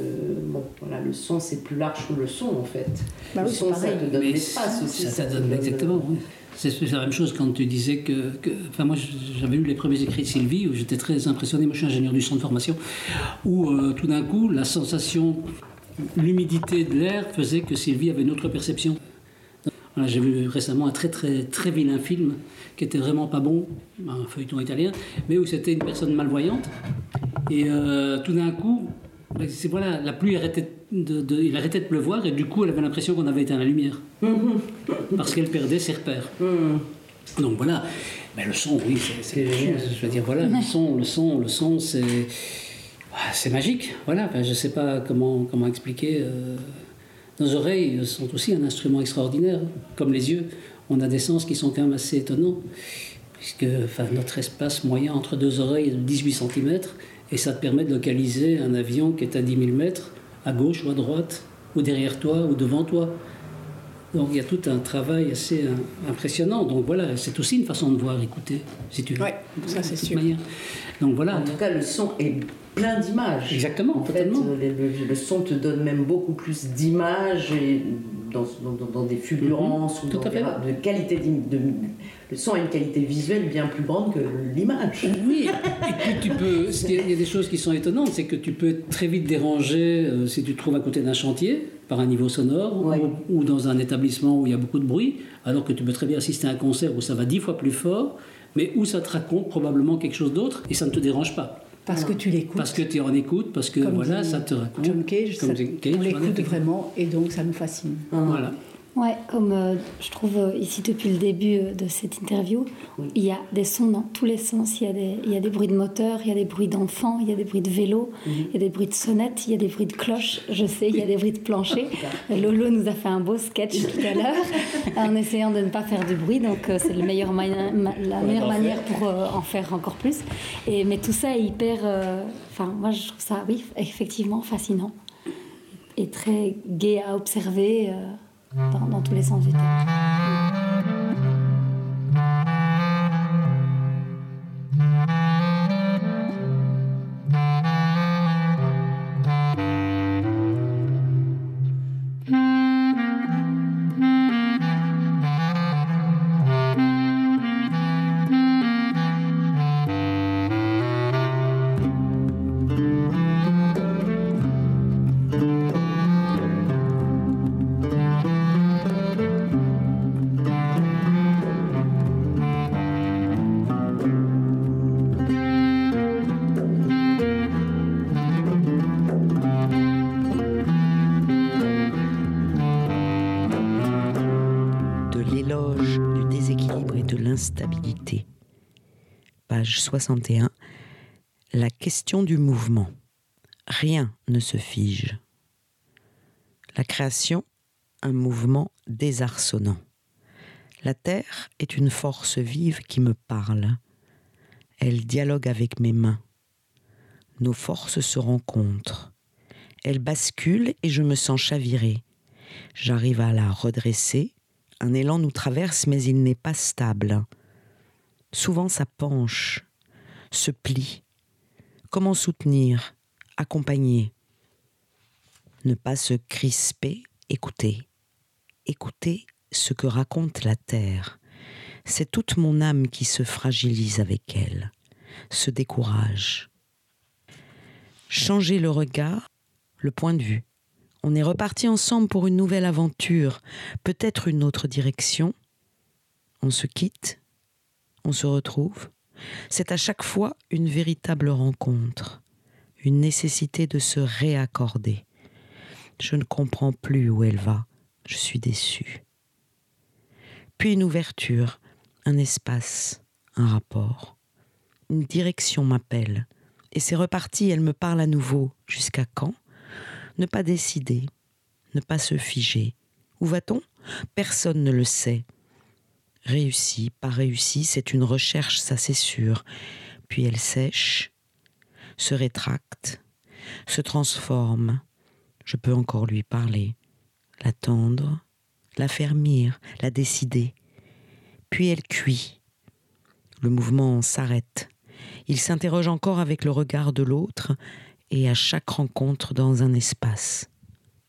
Bon, voilà, le son, c'est plus large que le son, en fait. Bah le oui, son, c'est ça pareil. te donne l'espace aussi. Ça, donne donne- exactement. oui. C'est c'est la même chose quand tu disais que, que- Enfin, moi, j'avais lu les premiers écrits de Sylvie où j'étais très impressionné. Moi, je suis ingénieur du son de formation. Où euh, tout d'un coup, la sensation, l'humidité de l'air faisait que Sylvie avait une autre perception. Voilà, J'ai vu récemment un très très très vilain film qui était vraiment pas bon, un feuilleton italien, mais où c'était une personne malvoyante. Et euh, tout d'un coup, ben, c'est voilà, la pluie arrêtait de, de- il arrêtait de pleuvoir et du coup, elle avait l'impression qu'on avait éteint la lumière parce qu'elle perdait ses repères. Donc voilà, mais le son, oui, c'est-. Je veux dire, voilà, le son, le son, le son, c'est ah, c'est magique. Voilà, Enfin, je sais pas comment comment expliquer. euh, Nos oreilles sont aussi un instrument extraordinaire, comme les yeux. On a des sens qui sont quand même assez étonnants, puisque notre espace moyen entre deux oreilles est de 18 cm, et ça te permet de localiser un avion qui est à 10 000 mètres, à gauche ou à droite, ou derrière toi, ou devant toi. Donc il y a tout un travail assez euh, impressionnant. Donc voilà, c'est aussi une façon de voir, écouter, si tu veux. Ouais, ça, c'est sûr. manière. Donc voilà. En tout cas, le son est plein d'images. Exactement, En fait, totalement. euh, le, le- le son te donne même beaucoup plus d'images et dans, dans- dans- dans des fulgurances ou Mhm. Tout dans à des de qualité de- le son a une qualité visuelle bien plus grande que l'image. Oui, et puis tu peux. Il y a des choses qui sont étonnantes, c'est que tu peux être très vite dérangé euh, si tu te trouves à côté d'un chantier par un niveau sonore ou, ou dans un établissement où il y a beaucoup de bruit, alors que tu peux très bien assister à un concert où ça va dix fois plus fort, mais où ça te raconte probablement quelque chose d'autre et ça ne te dérange pas. Parce que tu l'écoutes. Parce que tu en écoute, parce que Comme voilà, dit ça te raconte. John Cage, Comme ça- Cage, on l'écoute vraiment et donc ça nous fascine. Voilà. Ouais, comme euh, je trouve euh, ici depuis le début euh, de cette interview, il y a des sons dans tous les sens. Il y, a des, il y a des bruits de moteur, il y a des bruits d'enfants, il y a des bruits de vélo, il y a des bruits de sonnettes, il y a des bruits de cloches, je sais, il y a des bruits de plancher. Lolo nous a fait un beau sketch tout à l'heure en essayant de ne pas faire du bruit, donc euh, c'est le meilleur ma- la meilleure manière pour euh, en faire encore plus. Et, mais tout ça est hyper. Enfin, moi je trouve ça, oui, effectivement fascinant et très gai à observer dans, tous les sens du terme. la question du mouvement. Rien ne se fige. La création, un mouvement désarçonnant. La Terre est une force vive qui me parle. Elle dialogue avec mes mains. Nos forces se rencontrent. Elle bascule et je me sens chavirer. J'arrive à la redresser. Un élan nous traverse mais il n'est pas stable. Souvent ça penche se plie. Comment soutenir, accompagner Ne pas se crisper, écouter. Écouter ce que raconte la terre. C'est toute mon âme qui se fragilise avec elle, se décourage. Changer le regard, le point de vue. On est reparti ensemble pour une nouvelle aventure, peut-être une autre direction. On se quitte, on se retrouve. C'est à chaque fois une véritable rencontre, une nécessité de se réaccorder. Je ne comprends plus où elle va, je suis déçu. Puis une ouverture, un espace, un rapport. Une direction m'appelle, et c'est reparti, elle me parle à nouveau. Jusqu'à quand? Ne pas décider, ne pas se figer. Où va-t-on? Personne ne le sait. Réussi, pas réussi, c'est une recherche, ça c'est sûr. Puis elle sèche, se rétracte, se transforme. Je peux encore lui parler, l'attendre, la fermir, la décider. Puis elle cuit. Le mouvement s'arrête. Il s'interroge encore avec le regard de l'autre et à chaque rencontre dans un espace.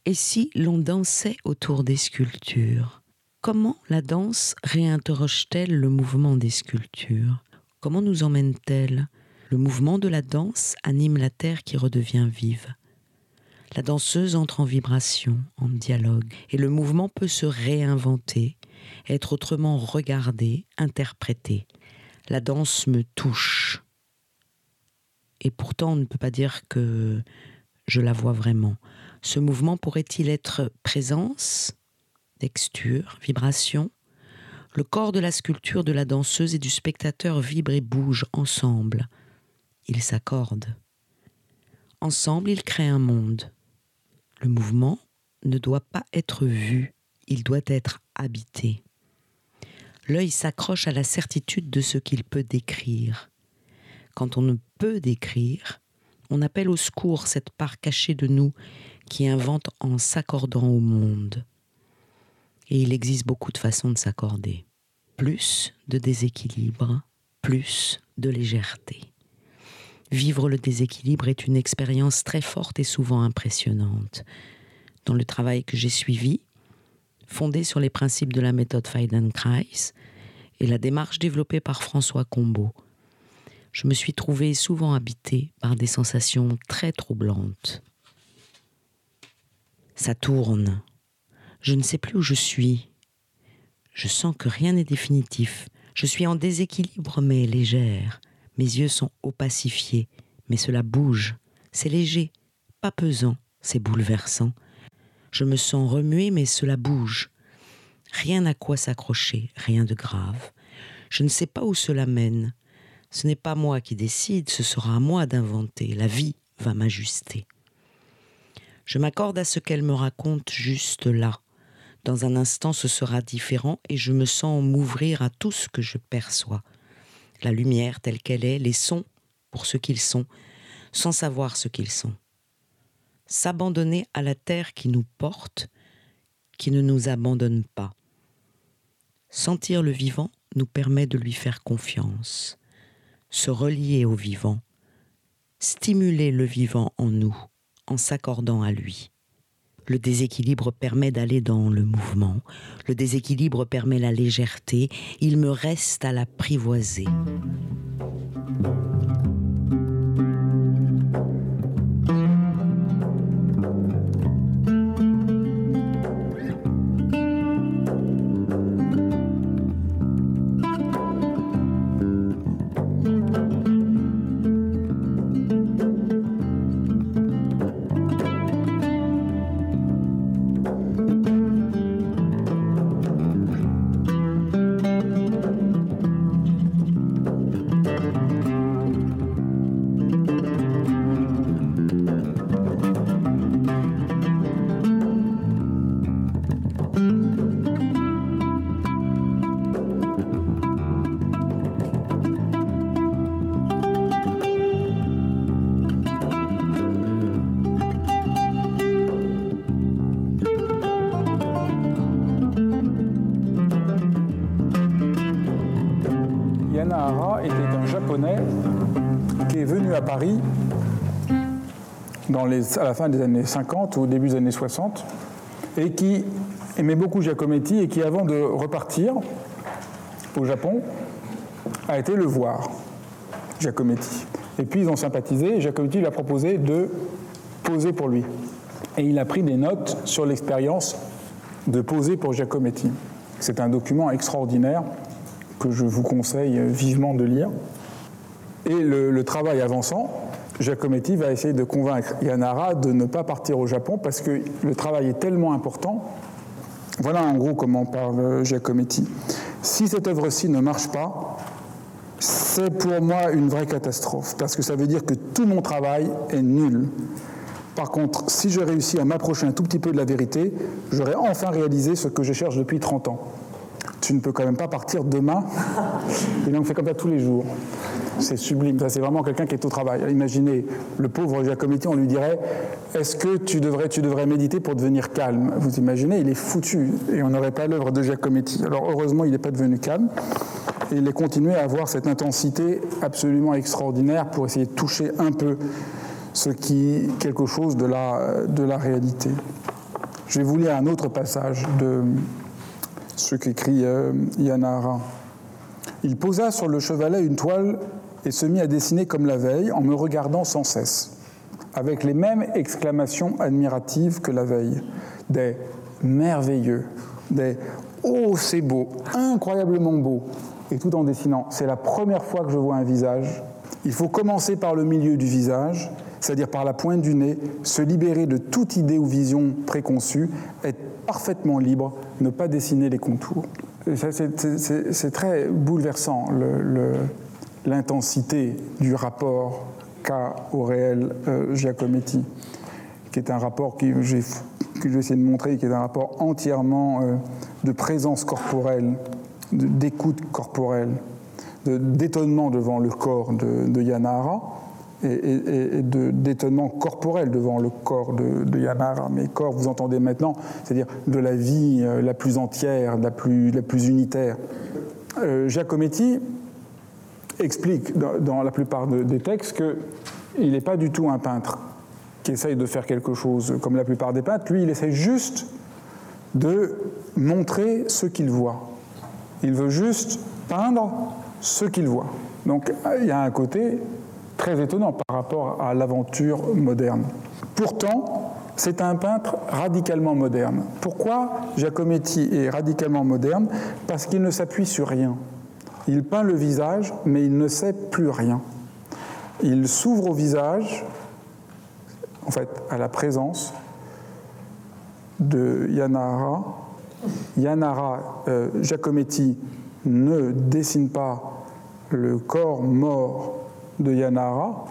Et si l'on dansait autour des sculptures? Comment la danse réinterroge-t-elle le mouvement des sculptures? Comment nous emmène-t-elle? Le mouvement de la danse anime la terre qui redevient vive. La danseuse entre en vibration, en dialogue, et le mouvement peut se réinventer, être autrement regardé, interprété. La danse me touche. Et pourtant, on ne peut pas dire que je la vois vraiment. Ce mouvement pourrait-il être présence, texture, vibration Le corps de la sculpture de la danseuse et du spectateur vibre et bouge ensemble. Ils s'accordent. Ensemble, ils créent un monde. Le mouvement ne doit pas être vu, il doit être habité. L'œil s'accroche à la certitude de ce qu'il peut décrire. Quand on ne peut décrire, on appelle au secours cette part cachée de nous qui invente en s'accordant au monde. Et il existe beaucoup de façons de s'accorder. Plus de déséquilibre, plus de légèreté. Vivre le déséquilibre est une expérience très forte et souvent impressionnante. Dans le travail que j'ai suivi, fondé sur les principes de la méthode Feldenkrais et la démarche développée par François Combeau, je me suis trouvé souvent habité par des sensations très troublantes. Ça tourne, je ne sais plus où je suis. Je sens que rien n'est définitif. Je suis en déséquilibre mais légère. Mes yeux sont opacifiés, mais cela bouge. C'est léger, pas pesant, c'est bouleversant. Je me sens remué mais cela bouge. Rien à quoi s'accrocher, rien de grave. Je ne sais pas où cela mène. Ce n'est pas moi qui décide, ce sera à moi d'inventer. La vie va m'ajuster. Je m'accorde à ce qu'elle me raconte juste là. Dans un instant, ce sera différent et je me sens m'ouvrir à tout ce que je perçois. La lumière telle qu'elle est, les sons pour ce qu'ils sont, sans savoir ce qu'ils sont. S'abandonner à la terre qui nous porte, qui ne nous abandonne pas. Sentir le vivant nous permet de lui faire confiance, se relier au vivant, stimuler le vivant en nous en s'accordant à lui. Le déséquilibre permet d'aller dans le mouvement, le déséquilibre permet la légèreté, il me reste à l'apprivoiser. À la fin des années 50 ou au début des années 60 et qui aimait beaucoup Giacometti et qui, avant de repartir au Japon, a été le voir, Giacometti. Et puis ils ont sympathisé et Giacometti lui a proposé de poser pour lui. Et il a pris des notes sur l'expérience de poser pour Giacometti. C'est un document extraordinaire que je vous conseille vivement de lire. Et le, travail avançant, Giacometti va essayer de convaincre Yanara de ne pas partir au Japon parce que le travail est tellement important. Voilà en gros comment parle Giacometti. Si cette œuvre-ci ne marche pas, c'est pour moi une vraie catastrophe parce que ça veut dire que tout mon travail est nul. Par contre, si je réussis à m'approcher un tout petit peu de la vérité, j'aurai enfin réalisé ce que je cherche depuis 30 ans. Tu ne peux quand même pas partir demain. Et donc, on fait comme ça tous les jours. C'est sublime. Ça, c'est vraiment quelqu'un qui est au travail. Imaginez le pauvre Giacometti, on lui dirait Est-ce que tu devrais, tu devrais méditer pour devenir calme? Vous imaginez, il est foutu. Et on n'aurait pas l'œuvre de Giacometti. Alors, heureusement, il n'est pas devenu calme. Et il a continué à avoir cette intensité absolument extraordinaire pour essayer de toucher un peu ce qui quelque chose de la, de la réalité. Je vais vous lire un autre passage de ce qu'écrit euh, Yanara. Il posa sur le chevalet une toile et se mit à dessiner comme la veille en me regardant sans cesse, avec les mêmes exclamations admiratives que la veille. Des merveilleux, des oh c'est beau, incroyablement beau, et tout en dessinant. C'est la première fois que je vois un visage. Il faut commencer par le milieu du visage, c'est-à-dire par la pointe du nez, se libérer de toute idée ou vision préconçue, être parfaitement libre, ne pas dessiner les contours. C'est très bouleversant l'intensité du rapport qu'a au réel euh, Giacometti, qui est un rapport que j'ai essayé de montrer, qui est un rapport entièrement euh, de présence corporelle, d'écoute corporelle, d'étonnement devant le corps de, de Yanara et, d'étonnement corporel devant le corps de, de, Yanara. Mais corps, vous entendez maintenant, c'est-à-dire de la vie euh, la plus entière, la plus, la plus unitaire. Giacometti explique dans, la plupart des textes qu'il n'est pas du tout un peintre qui essaye de faire quelque chose comme la plupart des peintres. Lui, il essaie juste de montrer ce qu'il voit. Il veut juste peindre ce qu'il voit. Donc il y a un côté très étonnant par rapport à l'aventure moderne. Pourtant, c'est un peintre radicalement moderne. Pourquoi Giacometti est radicalement moderne? Parce qu'il ne s'appuie sur rien. Il peint le visage, mais il ne sait plus rien. Il s'ouvre au visage, en fait, à la présence de Yanara. Yanara, euh, Giacometti ne dessine pas le corps mort de Yanara,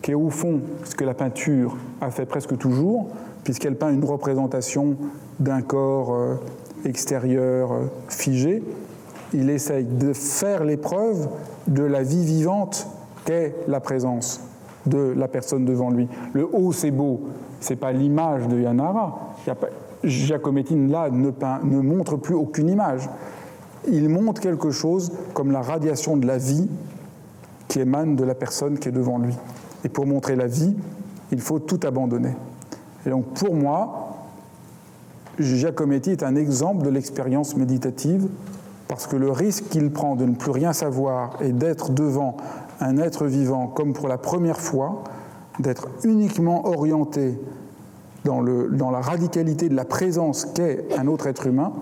qui est au fond ce que la peinture a fait presque toujours, puisqu'elle peint une représentation d'un corps euh, extérieur euh, figé. Il essaye de faire l'épreuve de la vie vivante qu'est la présence de la personne devant lui. Le haut, c'est beau, c'est pas l'image de Yanara. Giacometti, là, ne, peint, ne montre plus aucune image. Il montre quelque chose comme la radiation de la vie qui émane de la personne qui est devant lui. Et pour montrer la vie, il faut tout abandonner. Et donc pour moi, Giacometti est un exemple de l'expérience méditative parce que le risque qu'il prend de ne plus rien savoir et d'être devant un être vivant comme pour la première fois, d'être uniquement orienté dans, la radicalité de la présence qu'est un autre être humain,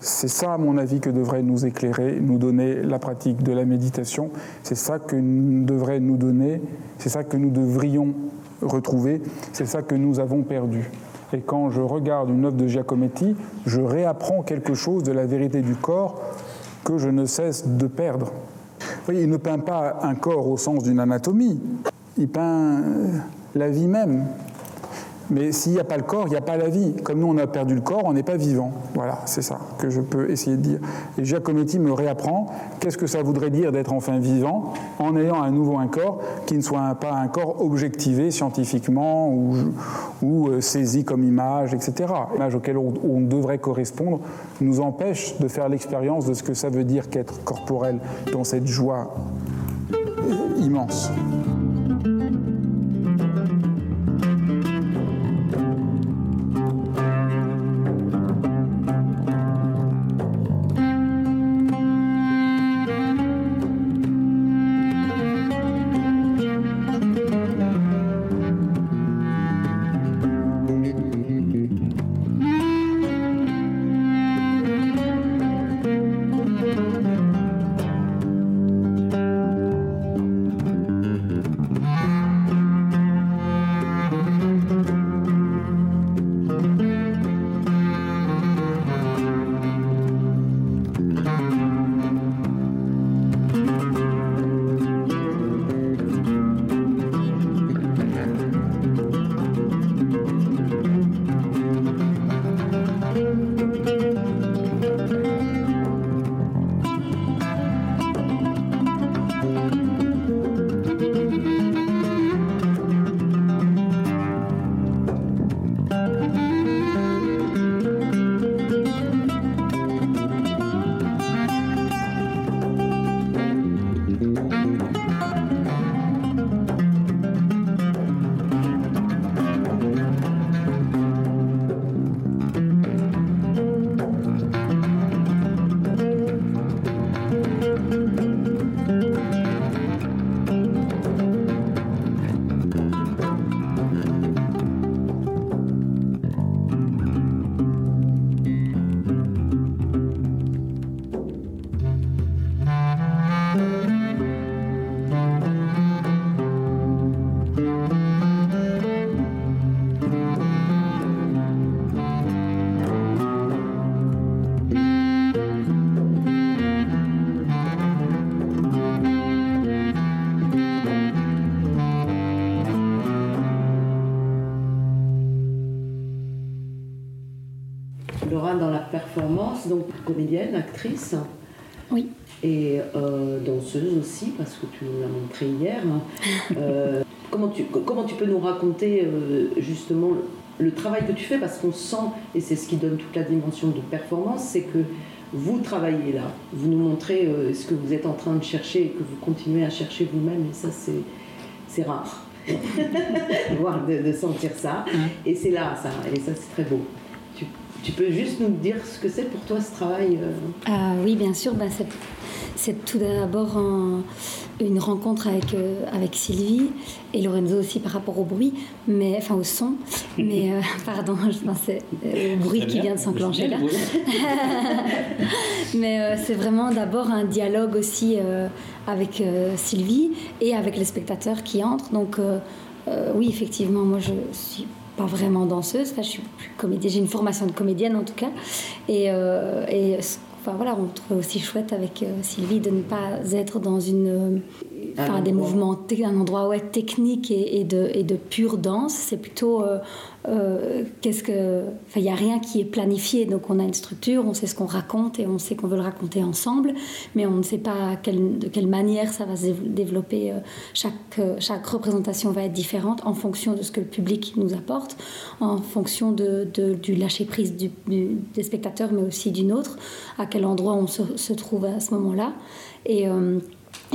c'est ça, à mon avis, que devrait nous éclairer, nous donner la pratique de la méditation. C'est ça que nous devrait nous donner, c'est ça que nous devrions retrouver, c'est ça que nous avons perdu. Et quand je regarde une œuvre de Giacometti, je réapprends quelque chose de la vérité du corps que je ne cesse de perdre. voyez, il ne peint pas un corps au sens d'une anatomie, il peint la vie même. Mais s'il n'y a pas le corps, il n'y a pas la vie. Comme nous, on a perdu le corps, on n'est pas vivant. Voilà, c'est ça que je peux essayer de dire. Et Giacometti me réapprend qu'est-ce que ça voudrait dire d'être enfin vivant en ayant à nouveau un corps qui ne soit pas un corps objectivé scientifiquement ou, euh, saisi comme image, etc. L'image auquel on devrait correspondre nous empêche de faire l'expérience de ce que ça veut dire qu'être corporel dans cette joie immense. Comédienne, actrice. Oui. Et euh, danseuse aussi, parce que tu nous l'as montré hier. Euh, comment, tu, comment tu peux nous raconter euh, justement le, le travail que tu fais? Parce qu'on sent, et c'est ce qui donne toute la dimension de performance, c'est que vous travaillez là, vous nous montrez ce que vous êtes en train de chercher et que vous continuez à chercher vous-même, et ça c'est, c'est rare. Voir de, de sentir ça, et c'est là ça, et ça c'est très beau. Tu, peux juste nous dire ce que c'est pour toi ce travail euh, Ah oui, bien sûr. Ben, c'est, c'est tout d'abord un- une rencontre avec, euh, avec Sylvie et Lorenzo aussi par rapport au bruit, mais, enfin au son. Mais euh, pardon, je pensais euh, au bruit qui vient de s'enclencher là. Mais euh, c'est vraiment d'abord un dialogue aussi euh, avec euh, Sylvie et avec les spectateurs qui entrent. Donc euh, euh, oui, effectivement, moi je suis pas vraiment danseuse, enfin, je suis comédienne, j'ai une formation de comédienne en tout cas. Et, euh, et enfin, voilà, on trouve aussi chouette avec euh, Sylvie de ne pas être dans une, euh, Un des endroit. mouvements, un endroit ouais, technique et, et de, et de pure danse. C'est plutôt euh, qu'est-ce que, enfin, il n'y a rien qui est planifié. Donc on a une structure, on sait ce qu'on raconte et on sait qu'on veut le raconter ensemble, mais on ne sait pas de quelle manière ça va se dév- développer. euh, Chaque, euh, chaque représentation va être différente en fonction de ce que le public nous apporte, en fonction du lâcher prise du, du- des spectateurs, mais aussi du nôtre, à quel endroit on se, trouve à ce moment-là. Et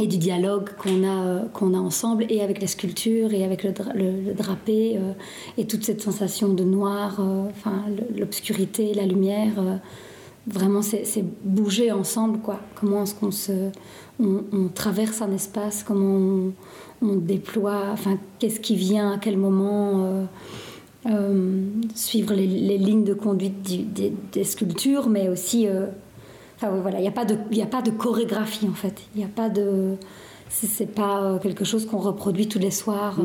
et du dialogue qu'on a, euh, qu'on a ensemble, et avec les sculptures, et avec le, dra- drapé, euh, et toute cette sensation de noir, euh, l'obscurité, la lumière. vraiment, c'est bouger ensemble, quoi. Comment est-ce qu'on se. On, traverse un espace, comment on, déploie, enfin, qu'est-ce qui vient, à quel moment. suivre les, lignes de conduite du- des, sculptures, mais aussi Enfin, oui, voilà, il n'y a, pas de- y a pas de chorégraphie en fait. Il n'y a pas de. C'est pas euh, quelque chose qu'on reproduit tous les soirs. euh,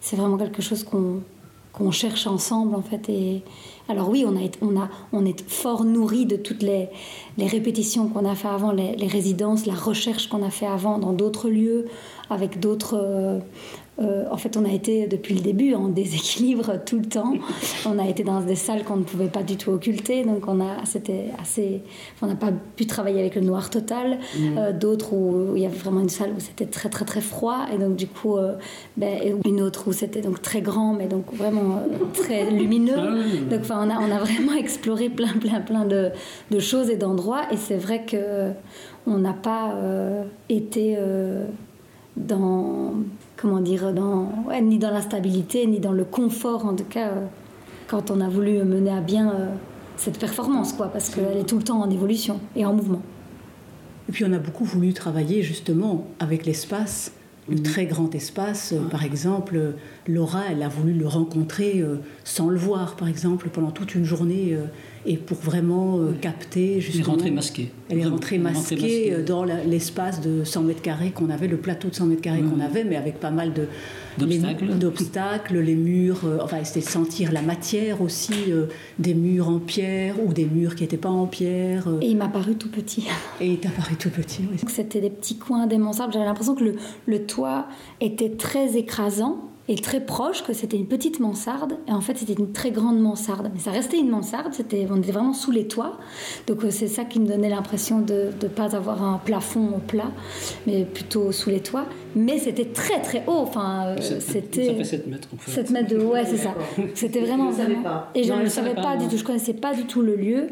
C'est vraiment quelque chose qu'on qu'on cherche ensemble en fait. Et alors oui, on a on a on est fort nourri de toutes les, les répétitions qu'on a fait avant, les, les résidences, la recherche qu'on a fait avant dans d'autres lieux, avec d'autres. euh, euh, en fait, on a été depuis le début en déséquilibre tout le temps. On a été dans des salles qu'on ne pouvait pas du tout occulter, donc on a, c'était assez, on n'a pas pu travailler avec le noir total. Euh, D'autres où il y avait vraiment une salle où c'était très très très froid, et donc du coup, euh, ben, une autre où c'était donc très grand, mais donc vraiment très lumineux. Ah. Donc enfin, on a, on a vraiment exploré plein plein plein de, de choses et d'endroits, et c'est vrai que on n'a pas été dans comment dire dans ouais, ni dans la stabilité ni dans le confort en tout cas euh, quand on a voulu mener à bien euh, cette performance quoi parce qu'elle est tout le temps en évolution et en mouvement Et puis on a beaucoup voulu travailler justement avec l'espace, le très grand espace. Euh, Par exemple, Laura, elle a voulu le rencontrer euh, sans le voir, par exemple, pendant toute une journée, euh, et pour vraiment euh, capter Elle est justement. rentrée masquée. Elle est Vraiment, rentrée elle est rentrée masquée masquée. euh, dans l'espace de 100 mètres carrés qu'on avait, le plateau de 100 mètres carrés qu'on avait, mais avec pas mal de D'obstacles. les- les murs. euh, enfin, c'était sentir la matière aussi, euh, des murs en pierre ou des murs qui n'étaient pas en pierre. euh, et il m'a paru tout petit et il t'a paru tout petit. oui. Donc, C'était des petits coins des mansardes. J'avais l'impression que le, le toit était très écrasant et très proche, que c'était une petite mansarde. Et en fait, c'était une très grande mansarde. Mais ça restait une mansarde, c'était, on était vraiment sous les toits. Donc euh, c'est ça qui me donnait l'impression de ne pas avoir un plafond plat, mais plutôt sous les toits. Mais c'était très très haut. Enfin, euh, Ça- c'était... Ça fait 7 mètres en fait. 7 mètres de haut, ouais, c'est ça. C'était vraiment. Vraiment- pas. Et je ne le savais pas, pas du tout. Je connaissais pas du tout le lieu.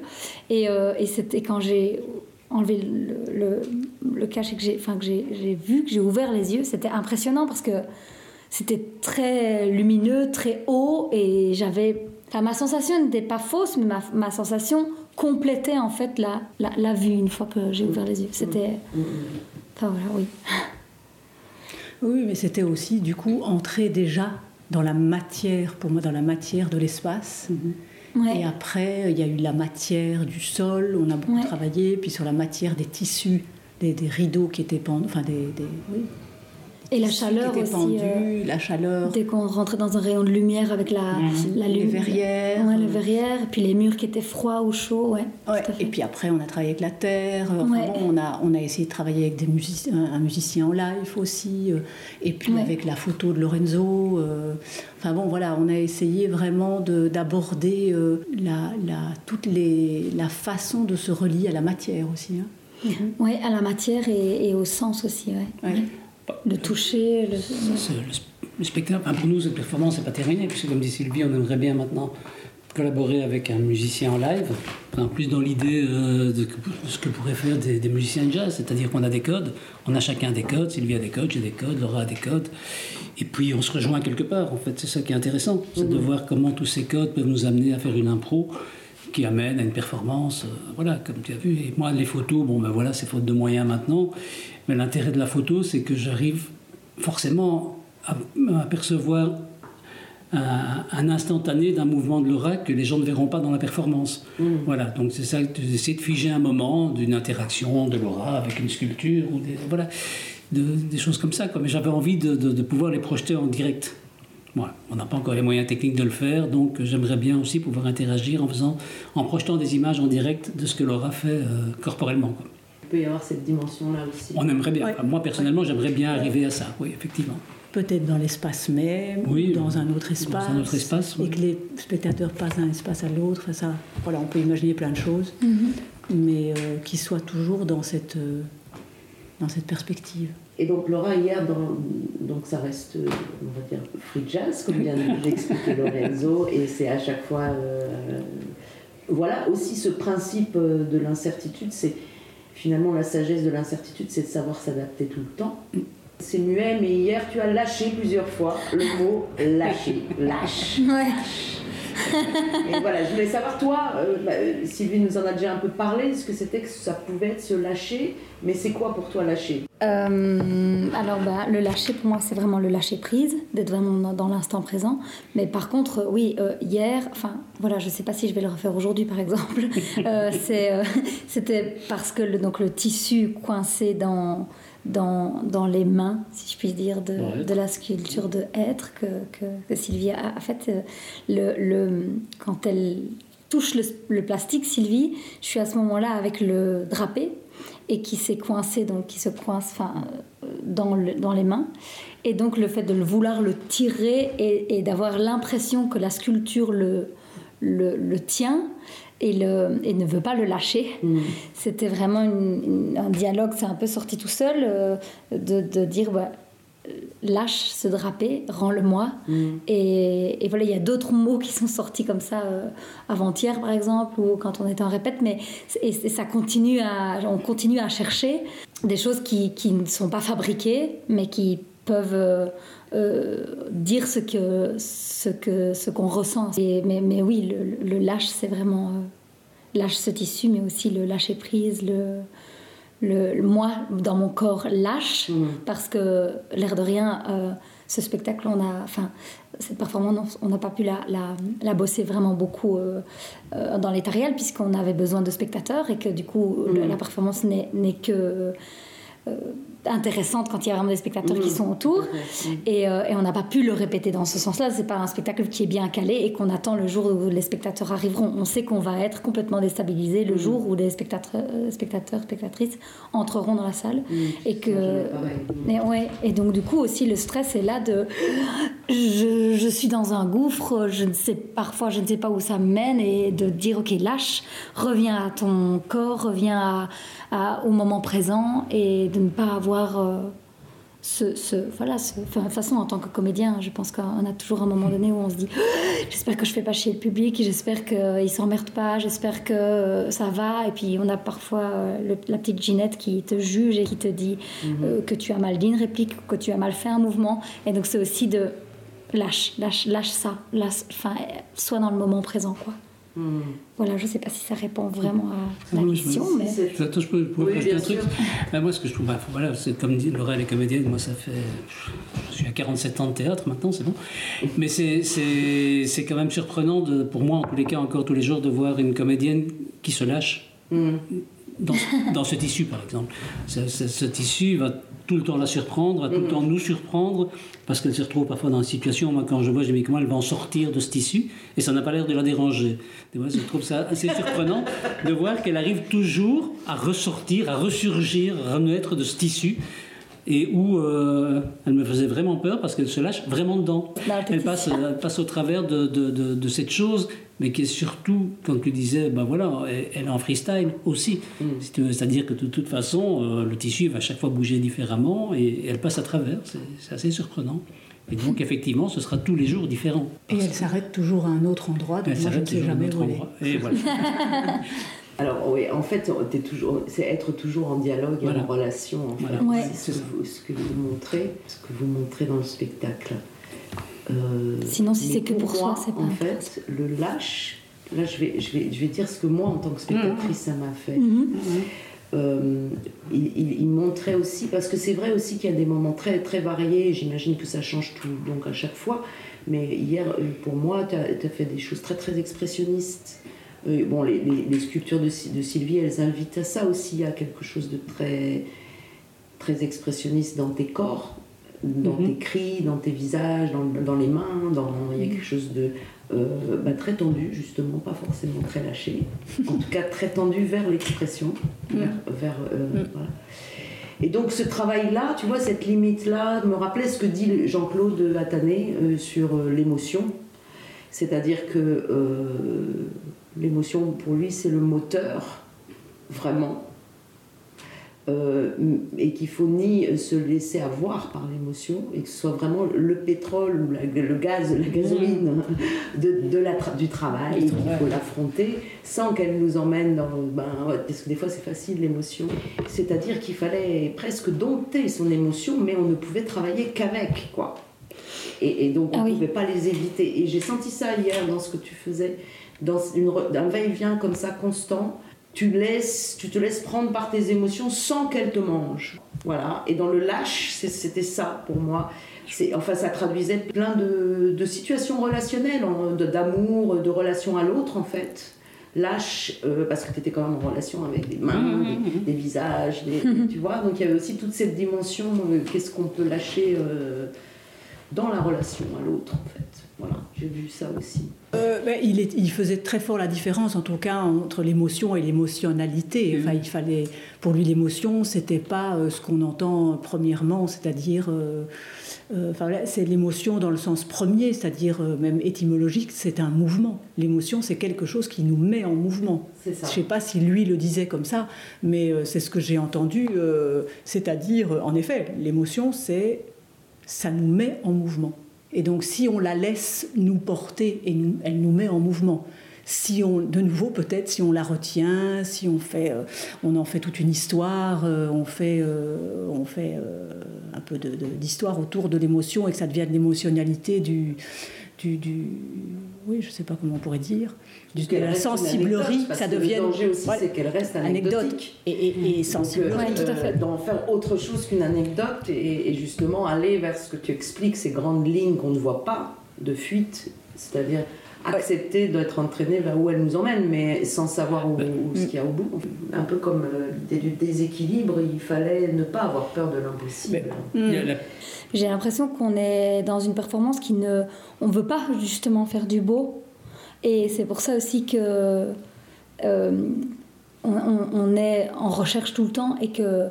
Et, euh, et c'était quand j'ai enlevé le, le, le cache et que j'ai enfin, que j'ai j'ai vu, que j'ai ouvert les yeux, c'était impressionnant parce que c'était très lumineux, très haut. Et j'avais. Enfin, ma sensation n'était pas fausse, mais ma, ma sensation complétait en fait la, la, la vue une fois que j'ai ouvert les yeux. C'était. Enfin voilà, oui. Oui, mais c'était aussi, du coup, entrer déjà dans la matière, pour moi, dans la matière de l'espace. Ouais. Et après, il y a eu la matière du sol, on a beaucoup Ouais. travaillé, puis sur la matière des tissus, des, des rideaux qui étaient pendus, enfin des, des- oui, des Et la chaleur qui était aussi. pendue, euh, la chaleur. Dès qu'on rentrait dans un rayon de lumière avec la, la Les lum- verrières. Ouais, les verrières, et puis les murs qui étaient froids ou chauds, ouais. Et puis après, on a travaillé avec la terre. Enfin Ouais. bon, on, a, on a essayé de travailler avec des musiciens, un musicien en live aussi. euh, Et puis avec la photo de Lorenzo. euh, Enfin bon, voilà, on a essayé vraiment de- d'aborder euh, la, la, toute les, la façon de se relier à la matière aussi. hein. Ouais, à la matière et, et au sens aussi, ouais. Le toucher, le... Ça, c'est le, le spectacle, enfin, pour nous, cette performance n'est pas terminée, puisque comme dit Sylvie, on aimerait bien maintenant collaborer avec un musicien en live, enfin, plus dans l'idée euh, de, ce que pourraient faire des, des musiciens de jazz, c'est-à-dire qu'on a des codes, on a chacun des codes, Sylvie a des codes, j'ai des codes, Laura a des codes, et puis on se rejoint quelque part, en fait, c'est ça qui est intéressant, c'est de voir comment tous ces codes peuvent nous amener à faire une impro qui amène à une performance, euh, voilà, comme tu as vu. Et moi, les photos, bon ben voilà, c'est faute de moyens maintenant, mais l'intérêt de la photo, c'est que j'arrive forcément à, à percevoir un, un instantané d'un mouvement de l'aura que les gens ne verront pas dans la performance. Voilà, donc c'est ça, d'essayer de figer un moment d'une interaction de l'aura avec une sculpture, ou des, voilà, de- des choses comme ça. quoi. Mais j'avais envie de, de- de pouvoir les projeter en direct. Voilà. On n'a pas encore les moyens techniques de le faire, donc j'aimerais bien aussi pouvoir interagir en, faisant, en projetant des images en direct de ce que l'aura fait euh, corporellement. quoi. Il peut y avoir cette dimension-là aussi. On aimerait bien. Ouais. Enfin, moi, personnellement, j'aimerais bien arriver à ça, oui, effectivement. Peut-être dans l'espace même, Oui, ou dans un autre dans espace. un autre espace, Et oui. que les spectateurs passent d'un espace à l'autre. Ça, voilà, on peut imaginer plein de choses, mais euh, qu'ils soient toujours dans cette, euh, dans cette perspective. Et donc Laura, hier, dans, donc ça reste, on va dire, free jazz, comme vient de l'expliquer Lorenzo, et c'est à chaque fois... euh, voilà aussi ce principe euh, de l'incertitude, c'est finalement la sagesse de l'incertitude, c'est de savoir s'adapter tout le temps. C'est muet, mais hier tu as lâché plusieurs fois le mot lâcher, lâche. Ouais. Et voilà, je voulais savoir, toi, euh, bah, Sylvie nous en a déjà un peu parlé, ce que c'était que ça pouvait être se lâcher, mais c'est quoi pour toi lâcher? Euh, alors, bah, le lâcher, pour moi, c'est vraiment le lâcher prise, d'être vraiment dans, l'instant présent. Mais par contre, euh, oui, euh, hier, enfin, voilà, je ne sais pas si je vais le refaire aujourd'hui, par exemple. C'était parce que le, donc, le tissu coincé dans, dans, dans les mains, si je puis dire, de, Ouais. de la sculpture de être que, que, que Sylvie a, a fait. euh, Le, le, quand elle touche le, le plastique, Sylvie, je suis à ce moment-là avec le drapé et qui s'est coincé, donc qui se coince enfin, euh, dans, le- dans les mains. Et donc le fait de le vouloir le tirer et, et d'avoir l'impression que la sculpture le, le, le tient et, le, et ne veut pas le lâcher. C'était vraiment une- une- un dialogue, c'est un peu sorti tout seul, euh, de, de dire bah, euh, lâche ce drapé, rends-le-moi. Et, et voilà, il y a d'autres mots qui sont sortis comme ça euh, avant-hier, par exemple, ou quand on était en répète, mais et, et ça continue à, on continue à chercher des choses qui, qui ne sont pas fabriquées, mais qui peuvent euh, euh, dire ce que ce que ce qu'on ressent. Et- mais, mais oui, le, le lâche, c'est vraiment euh, lâche ce tissu, mais aussi le lâcher prise, le le, moi, dans mon corps, lâche, parce que, l'air de rien, euh, ce spectacle, on a, enfin, cette performance, on n'a pas pu la, la, la bosser vraiment beaucoup euh, euh, dans l'état réel, puisqu'on avait besoin de spectateurs et que du coup, le- la performance n'est n'est que euh, intéressante quand il y a vraiment des spectateurs qui sont autour. Et, euh, et on n'a pas pu le répéter dans ce sens-là. C'est pas un spectacle qui est bien calé et qu'on attend le jour où les spectateurs arriveront. On sait qu'on va être complètement déstabilisé le jour où les spectateurs, spectateurs, spectatrices entreront dans la salle. Et que. ouais, et donc du coup aussi le stress est là de je, je suis dans un gouffre, je ne sais parfois je ne sais pas où ça mène et de dire ok lâche, reviens à ton corps, reviens à- à- au moment présent et de ne pas avoir euh, ce, ce voilà ce, enfin, de toute façon en tant que comédien je pense qu'on a toujours un moment donné où on se dit j'espère que je fais pas chier le public, j'espère qu'ils s'emmerdent pas, j'espère que euh, ça va. Et puis on a parfois euh, le- la petite Ginette qui te juge et qui te dit euh, que tu as mal dit une réplique, que tu as mal fait un mouvement. Et donc c'est aussi de lâche, lâche, lâche ça, lâche, enfin euh, sois dans le moment présent quoi. Voilà, je sais pas si ça répond vraiment à la Oui, je question, me- mais C'est- Attends, je peux, je pourrais Oui, bien un truc. Ben, moi, ce que je trouve, bah, voilà, c'est comme dit Laura, elle est comédienne, moi, ça fait. Je suis à 47 ans de théâtre maintenant, c'est bon. Mais c'est- c'est c'est quand même surprenant, de, pour moi, en tous les cas, encore tous les jours, de voir une comédienne qui se lâche. dans, ce tissu, par exemple. Ce, tissu va tout le temps la surprendre, va tout le mm. temps nous surprendre, parce qu'elle se retrouve parfois dans une situation, moi quand je vois, je me dis comment elle va en sortir de ce tissu, et ça n'a pas l'air de la déranger. je trouve ça assez surprenant de voir qu'elle arrive toujours à ressortir, à ressurgir, à renaître de ce tissu et où euh, elle me faisait vraiment peur parce qu'elle se lâche vraiment dedans. Bah, elle passe, passe au travers de, de, de, cette chose, mais qui est surtout, quand tu disais, ben voilà, elle, est en freestyle aussi. Mm. C'est-à-dire que de toute façon, euh, le tissu va chaque fois bouger différemment et, elle passe à travers. C'est assez surprenant. Et donc, effectivement, ce sera tous les jours différent. Et elle s'arrête toujours à un autre endroit, donc moi je ne sais jamais où Et voilà. Alors oui, en fait, c'est être toujours en dialogue et en relation. En C'est ce, que vous montrez, ce que vous montrez dans le spectacle. Euh, Sinon, si c'est que pour, soi, c'est pas. En fait, le lâche. Là, je vais, je vais, je vais dire ce que moi, en tant que spectatrice, ça m'a fait. Mhm. Euh, il, montrait aussi, parce que c'est vrai aussi qu'il y a des moments très, très variés, j'imagine que ça change tout, donc à chaque fois, mais hier, pour moi, tu as, as, fait des choses très, très expressionnistes bon, les, les, sculptures de, de, Sylvie, elles invitent à ça aussi, à quelque chose de très, très expressionniste dans tes corps, dans mhm. tes cris, dans tes visages, dans, dans les mains. Dans, il y a quelque chose de euh, bah, très tendu, justement, pas forcément très lâché. en tout cas, très tendu vers l'expression. Vers, euh, Et donc ce travail-là, tu vois, cette limite-là, me rappelait ce que dit Jean-Claude Attané euh, sur l'émotion. C'est-à-dire que L'émotion, pour lui, c'est le moteur, vraiment. Euh, et qu'il faut ni se laisser avoir par l'émotion, et que ce soit vraiment le pétrole ou le gaz, la gasoline de, la du travail, qu'il faut l'affronter sans qu'elle nous emmène dans. Ben, parce que des fois c'est facile l'émotion. C'est-à-dire qu'il fallait presque dompter son émotion, mais on ne pouvait travailler qu'avec, quoi. Et, donc on ne ah pouvait pas les éviter. Et j'ai senti ça hier dans ce que tu faisais dans une, un va-et-vient comme ça constant, tu, laisses, tu te laisses prendre par tes émotions sans qu'elles te mangent. Voilà. Et dans le lâche, c'était ça pour moi. Enfin, ça traduisait plein de, de situations relationnelles, d'amour, de, relation à l'autre en fait. Lâche, euh, parce que tu étais quand même en relation avec des mains, mmh, mmh, mmh. des, visages, tu vois. Donc il y avait aussi toute cette dimension, euh, qu'est-ce qu'on peut lâcher euh, dans la relation à l'autre en fait. Voilà, j'ai vu ça aussi. Euh, ben, il, il, faisait très fort la différence, en tout cas, entre l'émotion et l'émotionnalité. Enfin, il fallait, pour lui, l'émotion, c'était pas euh, ce qu'on entend premièrement, c'est-à-dire, euh, enfin, c'est l'émotion dans le sens premier, c'est-à-dire même étymologique, c'est un mouvement. L'émotion, c'est quelque chose qui nous met en mouvement. Je ne sais pas si lui le disait comme ça, mais c'est ce que j'ai entendu, c'est-à-dire, en effet, l'émotion, c'est ça nous met en mouvement. Et donc si on la laisse nous porter, et elle nous met en mouvement. Si on, de nouveau peut-être, si on la retient, si on fait, euh, on en fait toute une histoire, euh, on fait, euh, on fait un peu d'histoire autour de l'émotion et que ça devienne l'émotionnalité du, du, oui, je sais pas comment on pourrait dire, de la sensiblerie, ça devient. Le danger aussi, c'est qu'elle reste anecdotique. Et, et, et sensiblerie, tout à fait. D'en faire autre chose qu'une anecdote et, justement aller vers ce que tu expliques, ces grandes lignes qu'on ne voit pas de fuite, c'est-à-dire accepter d'être entraîné vers où elle nous emmène, mais sans savoir où, ce qu'il y a au bout. Un peu comme euh, l'idée du déséquilibre, il fallait ne pas avoir peur de l'impossible. J'ai l'impression qu'on est dans une performance qui ne... On ne veut pas justement faire du beau. Et c'est pour ça aussi que... Euh, on, est en recherche tout le temps et que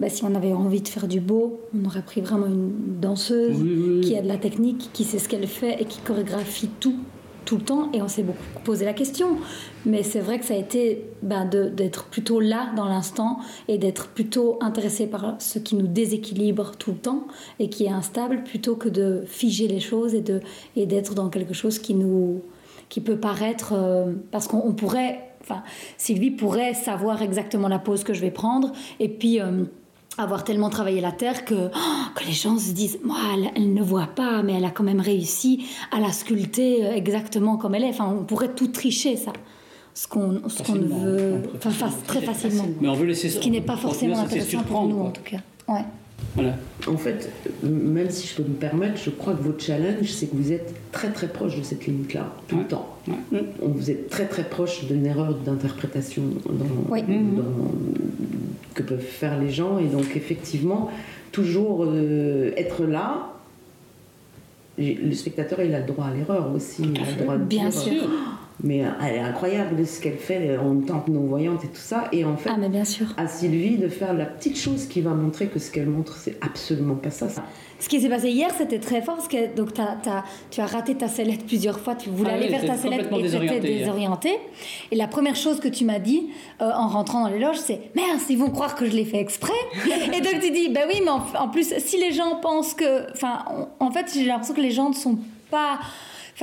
bah, si on avait envie de faire du beau, on aurait pris vraiment une danseuse qui a de la technique, qui sait ce qu'elle fait et qui chorégraphie tout tout le temps et on s'est beaucoup posé la question. Mais c'est vrai que ça a été ben, d'être plutôt là dans l'instant et d'être plutôt intéressé par ce qui nous déséquilibre tout le temps et qui est instable plutôt que de figer les choses et de et d'être dans quelque chose qui nous qui peut paraître euh, parce qu'on pourrait enfin Sylvie pourrait savoir exactement la pose que je vais prendre et puis euh, avoir tellement travaillé la terre que, oh, que les gens se disent moi elle, ne voit pas mais elle a quand même réussi à la sculpter euh, exactement comme elle est enfin on pourrait tout tricher ça. Ce qu'on qu'on veut enfin très facilement. mais on veut laisser ce qui n'est pas forcément intéressant pour nous en tout cas. Ouais Voilà. En fait, même si je peux me permettre, je crois que votre challenge, c'est que vous êtes très très proche de cette limite-là, tout le temps. Vous êtes très très proche d'une erreur d'interprétation dans, dans- que peuvent faire les gens. Et donc, effectivement, toujours euh, être là. Le spectateur, il a le droit à l'erreur aussi. Il a le droit de Bien dire, sûr. Mais euh, elle est incroyable ce qu'elle fait en tant que non-voyante et tout ça. Et en fait, Ah, mais bien sûr. à Sylvie de faire la petite chose qui va montrer que ce qu'elle montre, c'est absolument pas ça. Ce qui s'est passé hier, c'était très fort parce que donc, tu as raté ta sellette plusieurs fois. Tu voulais Ah aller oui, vers ta sellette et tu étais désorienté hier. désorienté. Et la première chose que tu m'as dit euh, en rentrant dans les loges, c'est Merde, ils vont croire que je l'ai fait exprès. et donc tu dis Bah oui, mais en, en plus, si les gens pensent que. Enfin, en fait, j'ai l'impression que les gens ne sont pas.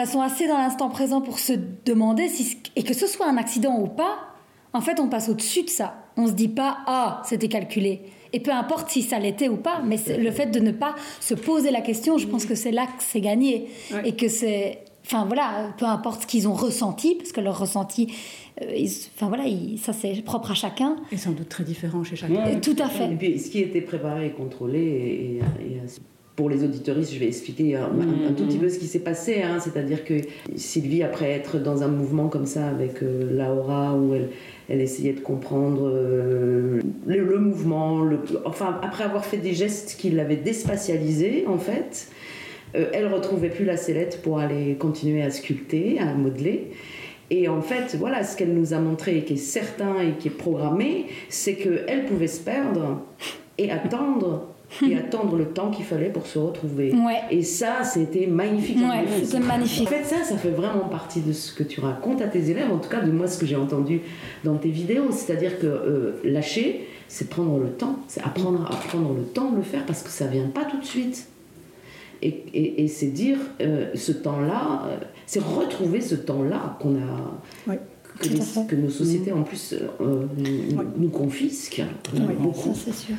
Sont assez dans l'instant présent pour se demander si. Et que ce soit un accident ou pas, en fait, on passe au-dessus de ça. On se dit pas Ah, c'était calculé. Et peu importe si ça l'était ou pas, mais le fait de ne pas se poser la question, je pense que c'est là que c'est gagné. Et que c'est. Enfin voilà, peu importe ce qu'ils ont ressenti, parce que leur ressenti, euh, ils- enfin voilà, ils- ça c'est propre à chacun. Et sans doute très différent chez chacun. Et tout à fait. Et puis, ce qui était préparé et contrôlé, et, et- et, pour les auditoristes, je vais expliquer un, un- un tout petit peu ce qui s'est passé. hein. C'est-à-dire que Sylvie, après être dans un mouvement comme ça avec euh, Laura, où elle, elle essayait de comprendre euh, le, le mouvement, le- enfin, après avoir fait des gestes qui l'avaient déspatialisé, en fait, euh, elle retrouvait plus la sellette pour aller continuer à sculpter, à modeler. Et en fait, voilà, ce qu'elle nous a montré et qui est certain et qui est programmé, c'est qu'elle pouvait se perdre et attendre, et attendre le temps qu'il fallait pour se retrouver. Ouais. Et ça, c'était magnifique. Ouais, c'était magnifique. En fait, ça, ça fait vraiment partie de ce que tu racontes à tes élèves, en tout cas de moi, ce que j'ai entendu dans tes vidéos. C'est-à-dire que euh, lâcher, c'est prendre le temps, c'est apprendre à prendre le temps de le faire parce que ça vient pas tout de suite. Et, et- et c'est dire euh, ce temps-là, euh, c'est retrouver ce temps-là qu'on a. Ouais. Que, les- nos sociétés en plus euh, nous, confisquent Ouais. beaucoup. Ça sûr.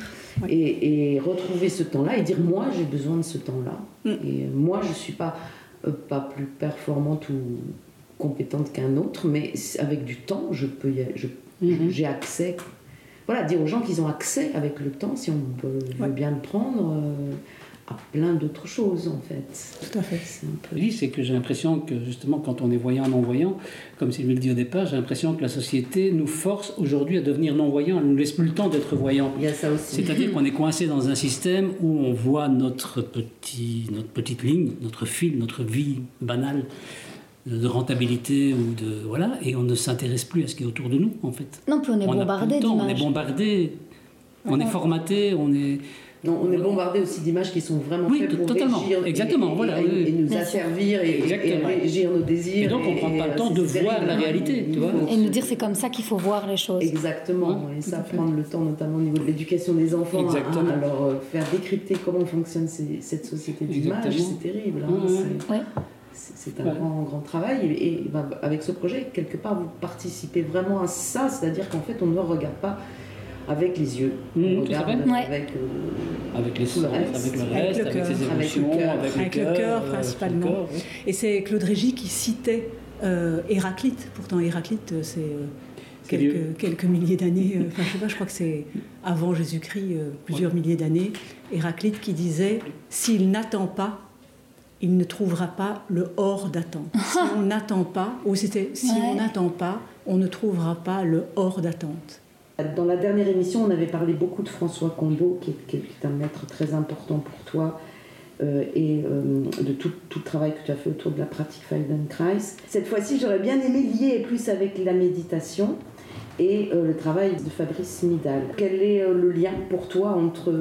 Et, et retrouver ce temps-là et dire moi j'ai besoin de ce temps-là. Mm. Et euh, moi je ne suis pas, euh, pas plus performante ou compétente qu'un autre, mais avec du temps je peux Mhm. j'ai accès. Voilà, dire aux gens qu'ils ont accès avec le temps, si on peut, veut bien le prendre, euh, à plein d'autres choses en fait. Tout à fait. C'est un peu. Oui, c'est que j'ai l'impression que justement, quand on est voyant, non-voyant, comme Sylvie le dit au départ, j'ai l'impression que la société nous force aujourd'hui à devenir non-voyant. Elle ne nous laisse plus le temps d'être voyant. Il y a ça aussi. C'est-à-dire qu'on est coincé dans un système où on voit notre, petit, notre petite ligne, notre fil, notre vie banale de rentabilité ou de voilà, et on ne s'intéresse plus à ce qui est autour de nous en fait. Non, puis on est plus bombardé le temps, On est bombardé, on est formaté, on est Non, on est bombardé aussi d'images qui sont vraiment Oui, faites pour totalement. régir, et- Exactement, et, voilà, et- oui, oui. et nous asservir et, et- régir nos désirs. Et donc, on prend pas le euh, temps de voir la hein. réalité, tu vois. Et nous dire c'est comme ça qu'il faut voir les choses. Exactement, et ça, prendre le temps, notamment au niveau de l'éducation des enfants, à- Exactement. à, leur euh, faire décrypter comment fonctionne ces- cette société d'image, Exactement. c'est terrible. hein, c'est- un Ouais. grand, grand travail. Et, et, bah, avec ce projet, quelque part, vous participez vraiment à ça, c'est-à-dire qu'en fait, on ne regarde pas avec les yeux, Mmh, on tout à regarde fait. Ouais. avec. euh, avec les Tout le sens, reste. avec le Avec reste, le avec, cœur. ses Avec le émotions, avec, Avec le cœur, euh, principalement. avec le cœur, oui. Et c'est Claude Régis qui citait euh, Héraclite. Pourtant, Héraclite, c'est euh, quelques, quelques milliers d'années. Enfin, je sais pas, je crois que c'est avant Jésus-Christ, euh, plusieurs milliers d'années. Héraclite qui disait S'il n'attend pas, il ne trouvera pas le hors d'attente. Si on n'attend pas, ou c'était si Ouais. on n'attend pas, on ne trouvera pas le hors d'attente. Dans la dernière émission, on avait parlé beaucoup de François Combo, qui est, un maître très important pour toi, euh, et euh, de tout, tout le travail que tu as fait autour de la pratique Feldenkrais. Cette fois-ci, j'aurais bien aimé lier plus avec la méditation et euh, le travail de Fabrice Midal. Quel est le lien pour toi entre,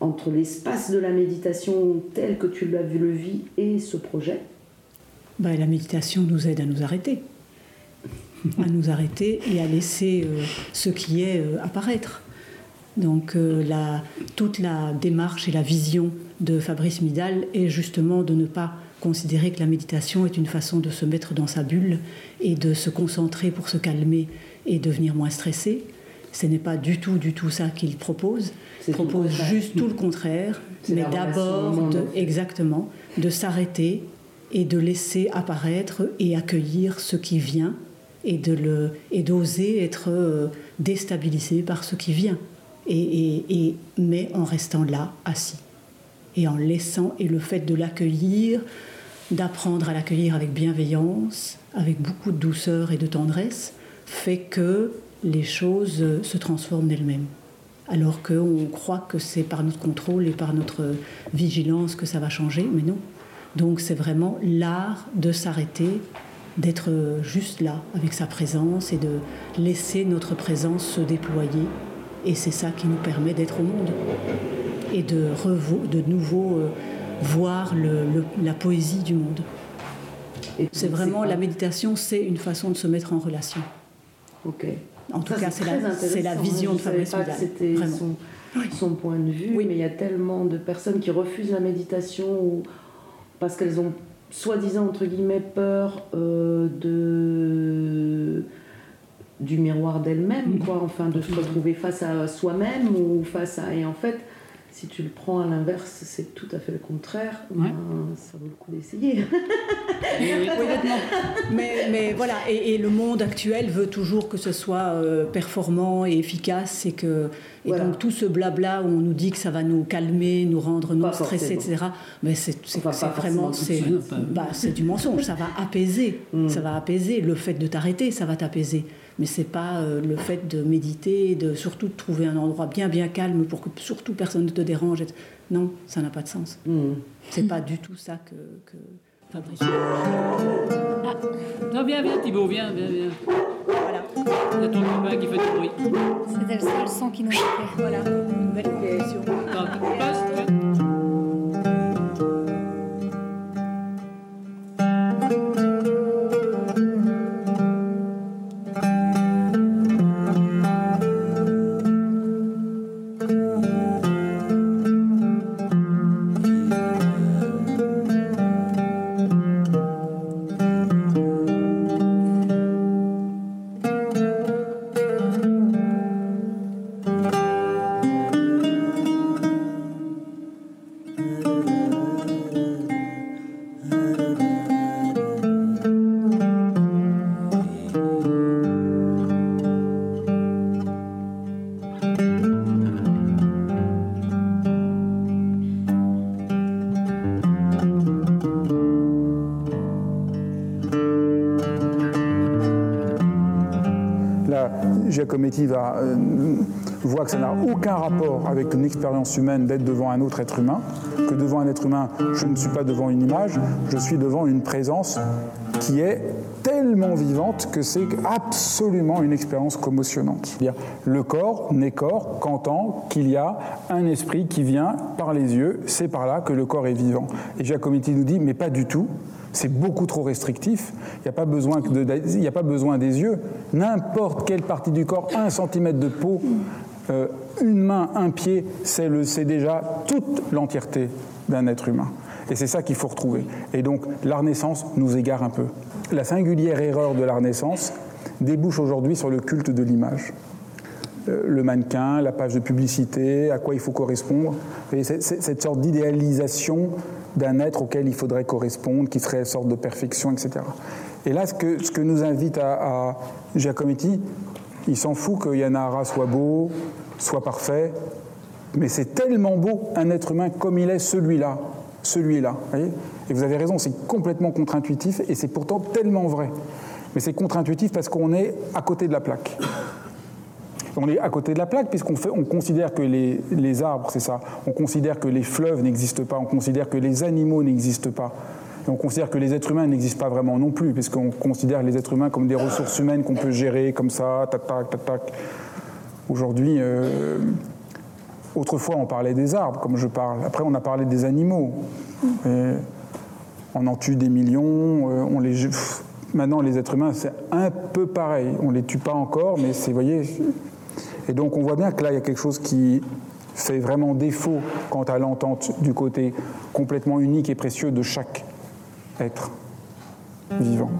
entre l'espace de la méditation tel que tu l'as vu le vie et ce projet? Ben, la méditation nous aide à nous arrêter. À nous arrêter et à laisser euh, ce qui est euh, apparaître. Donc euh, la- toute la démarche et la vision de Fabrice Midal est justement de ne pas considérer que la méditation est une façon de se mettre dans sa bulle et de se concentrer pour se calmer et devenir moins stressé. Ce n'est pas du tout, du tout ça qu'il propose. Il propose juste tout le contraire, mais d'abord, de- exactement, de s'arrêter et de laisser apparaître et accueillir ce qui vient et d'oser être euh, déstabilisé par ce qui vient. et, mais en restant là, assis, et en laissant, et le fait de l'accueillir, d'apprendre à l'accueillir avec bienveillance, avec beaucoup de douceur et de tendresse, fait que les choses se transforment d'elles-mêmes. Alors qu'on croit que c'est par notre contrôle et par notre vigilance que ça va changer, mais non. Donc c'est vraiment l'art de s'arrêter, d'être juste là, avec sa présence et de laisser notre présence se déployer. Et c'est ça qui nous permet d'être au monde et de, de nouveau euh, voir la poésie du monde. C'est vraiment la méditation, c'est une façon de se mettre en relation. Ok. En tout cas, c'est la, vision de Fabrice Vidal. C'était son, son, point de vue, oui. mais il y a tellement de personnes qui refusent la méditation ou, parce qu'elles ont soi-disant entre guillemets peur euh, de du miroir d'elles-mêmes, quoi, enfin de se retrouver face à soi-même ou face à et en fait si tu le prends à l'inverse, c'est tout à fait le contraire. Ben, ça vaut le coup d'essayer. mais, mais, voilà, et, le monde actuel veut toujours que ce soit euh, performant et efficace et que et donc tout ce blabla où on nous dit que ça va nous calmer, nous rendre non stressés, etc. Mais c'est vraiment c'est bah, du mensonge. Ça va apaiser, mm. ça va apaiser. Le fait de t'arrêter, ça va t'apaiser mais c'est pas euh, le fait de méditer, de surtout de trouver un endroit bien bien calme pour que surtout personne ne te dérange. Non, ça n'a pas de sens. Mm. C'est pas du tout ça que, que Fabrice. Ah. Non, viens, viens, Thibaut, viens, viens, viens. Voilà. A ton copain qui fait du bruit. C'était le seul son qui nous fait. Voilà, une belle conclusion. Giacometti va, euh, voit que ça n'a aucun rapport avec une expérience humaine d'être devant un autre être humain, que devant un être humain, je ne suis pas devant une image, je suis devant une présence qui est tellement vivante que c'est absolument une expérience commotionnante. Le corps n'est corps qu'entend qu'il y a un esprit qui vient par les yeux, c'est par là que le corps est vivant. Et Giacometti nous dit, mais pas du tout, c'est beaucoup trop restrictif. Il n'y a, pas besoin a pas besoin des yeux. N'importe quelle partie du corps, un centimètre de peau, euh, une main, un pied, c'est déjà toute l'entièreté d'un être humain. Et c'est ça qu'il faut retrouver. Et donc, la Renaissance nous égare un peu. La singulière erreur de la Renaissance débouche aujourd'hui sur le culte de l'image. Euh, le mannequin, la page de publicité, à quoi il faut correspondre. Et cette sorte d'idéalisation d'un être auquel il faudrait correspondre, qui serait une sorte de perfection, etc. Et là, ce que, ce que nous invite à, Giacometti, il s'en fout que Yanara soit beau, soit parfait, mais c'est tellement beau un être humain comme il est celui-là, celui-là. et vous avez raison, c'est complètement contre-intuitif et c'est pourtant tellement vrai. Mais c'est contre-intuitif parce qu'on est à côté de la plaque. On est à côté de la plaque puisqu'on on considère que les, arbres, c'est ça, on considère que les fleuves n'existent pas, on considère que les animaux n'existent pas. Et on considère que les êtres humains n'existent pas vraiment non plus, puisqu'on considère les êtres humains comme des ressources humaines qu'on peut gérer comme ça, tac, tac, tac, tac. Aujourd'hui, euh, autrefois on parlait des arbres, comme je parle. Après, on a parlé des animaux. on en tue des millions, euh, on les. Maintenant, les êtres humains, c'est un peu pareil. On ne les tue pas encore, mais c'est, vous voyez, et donc on voit bien que là, il y a quelque chose qui fait vraiment défaut quant à l'entente du côté complètement unique et précieux de chaque être vivant.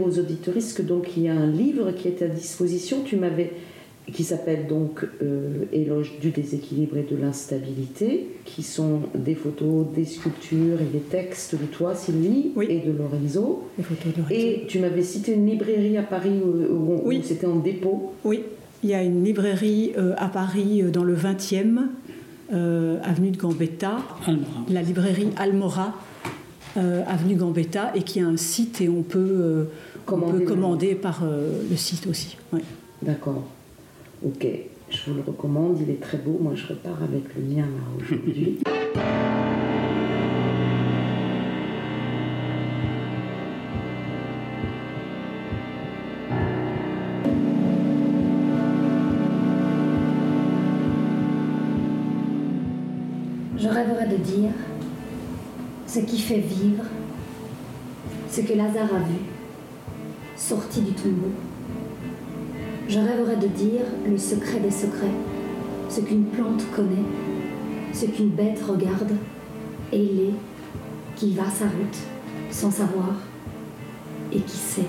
Dire aux auditoristes que donc il y a un livre qui est à disposition. Tu m'avais qui s'appelle donc euh, Éloge du déséquilibre et de l'instabilité, qui sont des photos, des sculptures et des textes de toi, Sylvie, et de Lorenzo. Et tu m'avais cité une librairie à Paris où, où c'était en dépôt. Oui, il y a une librairie euh, à Paris dans le 20e, avenue de Gambetta, la librairie Almora, avenue Gambetta, et qui a un site et on peut, commander, peut commander par le site aussi. D'accord. Ok, je vous le recommande, il est très beau. Moi, je repars avec le mien là aujourd'hui. Je rêverais de dire ce qui fait vivre, ce que Lazare a vu, sorti du tombeau. Je rêverais de dire le secret des secrets, ce qu'une plante connaît, ce qu'une bête regarde, ailée, qui va sa route sans savoir et qui sait.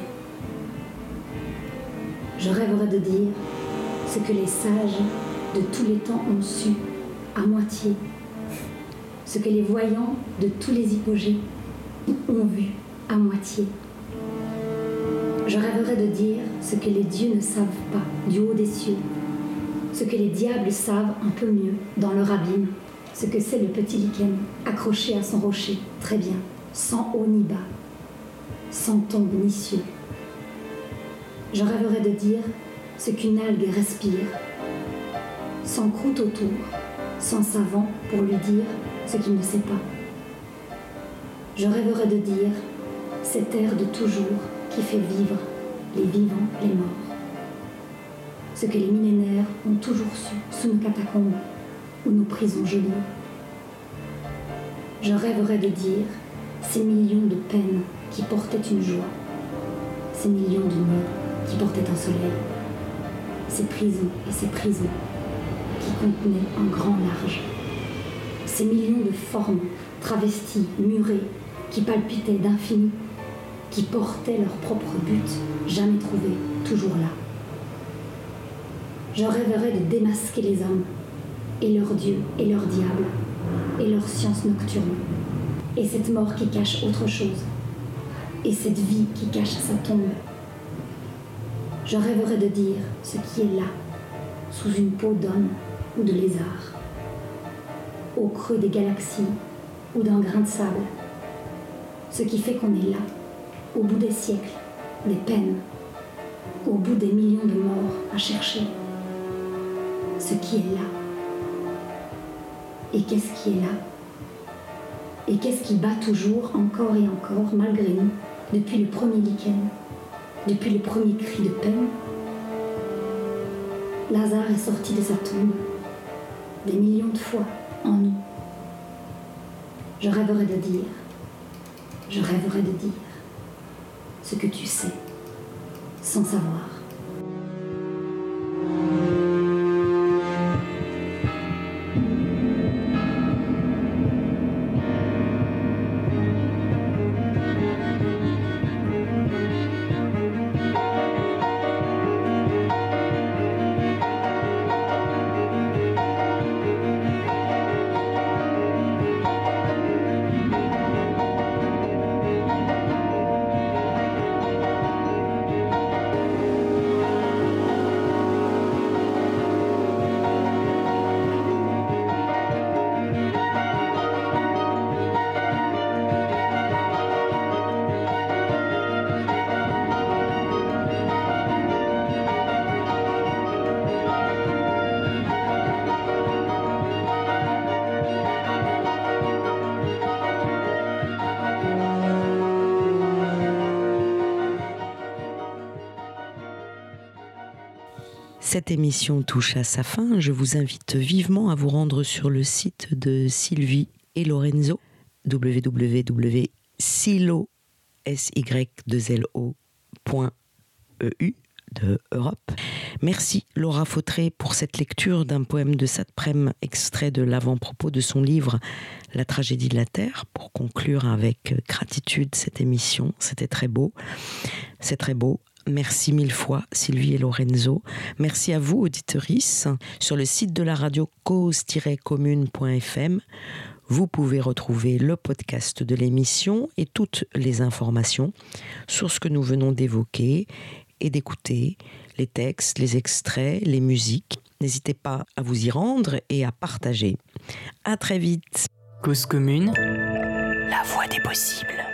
Je rêverais de dire ce que les sages de tous les temps ont su à moitié, ce que les voyants de tous les hypogées ont vu à moitié. Je rêverais de dire ce que les dieux ne savent pas du haut des cieux, ce que les diables savent un peu mieux dans leur abîme, ce que c'est le petit lichen accroché à son rocher, très bien, sans haut ni bas, sans tombe ni cieux. Je rêverais de dire ce qu'une algue respire, sans croûte autour, sans savant pour lui dire ce qu'il ne sait pas. Je rêverais de dire cet air de toujours qui fait vivre les vivants, les morts. Ce que les millénaires ont toujours su sous nos catacombes ou nos prisons gelées. Je rêverais de dire ces millions de peines qui portaient une joie, ces millions de nuits qui portaient un soleil, ces prisons et ces prisons qui contenaient un grand large, ces millions de formes travesties, murées, qui palpitaient d'infini qui portaient leur propre but, jamais trouvé, toujours là. Je rêverais de démasquer les hommes, et leurs dieux, et leurs diables, et leurs sciences nocturnes, et cette mort qui cache autre chose, et cette vie qui cache sa tombe. Je rêverais de dire ce qui est là, sous une peau d'homme ou de lézard, au creux des galaxies ou d'un grain de sable, ce qui fait qu'on est là, au bout des siècles, des peines, au bout des millions de morts à chercher ce qui est là. Et qu'est-ce qui est là? Et qu'est-ce qui bat toujours, encore et encore, malgré nous, depuis le premier lichen, depuis le premier cri de peine? Lazare est sorti de sa tombe des millions de fois en nous. Je rêverais de dire, je rêverais de dire ce que tu sais, sans savoir. Cette émission touche à sa fin. Je vous invite vivement à vous rendre sur le site de Sylvie et Lorenzo, www.silo.eu de Europe. Merci Laura Fautré pour cette lecture d'un poème de Satprem, extrait de l'avant-propos de son livre La tragédie de la Terre, pour conclure avec gratitude cette émission. C'était très beau. C'est très beau. Merci mille fois, Sylvie et Lorenzo. Merci à vous, auditorices. Sur le site de la radio cause-commune.fm, vous pouvez retrouver le podcast de l'émission et toutes les informations sur ce que nous venons d'évoquer et d'écouter, les textes, les extraits, les musiques. N'hésitez pas à vous y rendre et à partager. À très vite. Cause commune, la voix des possibles.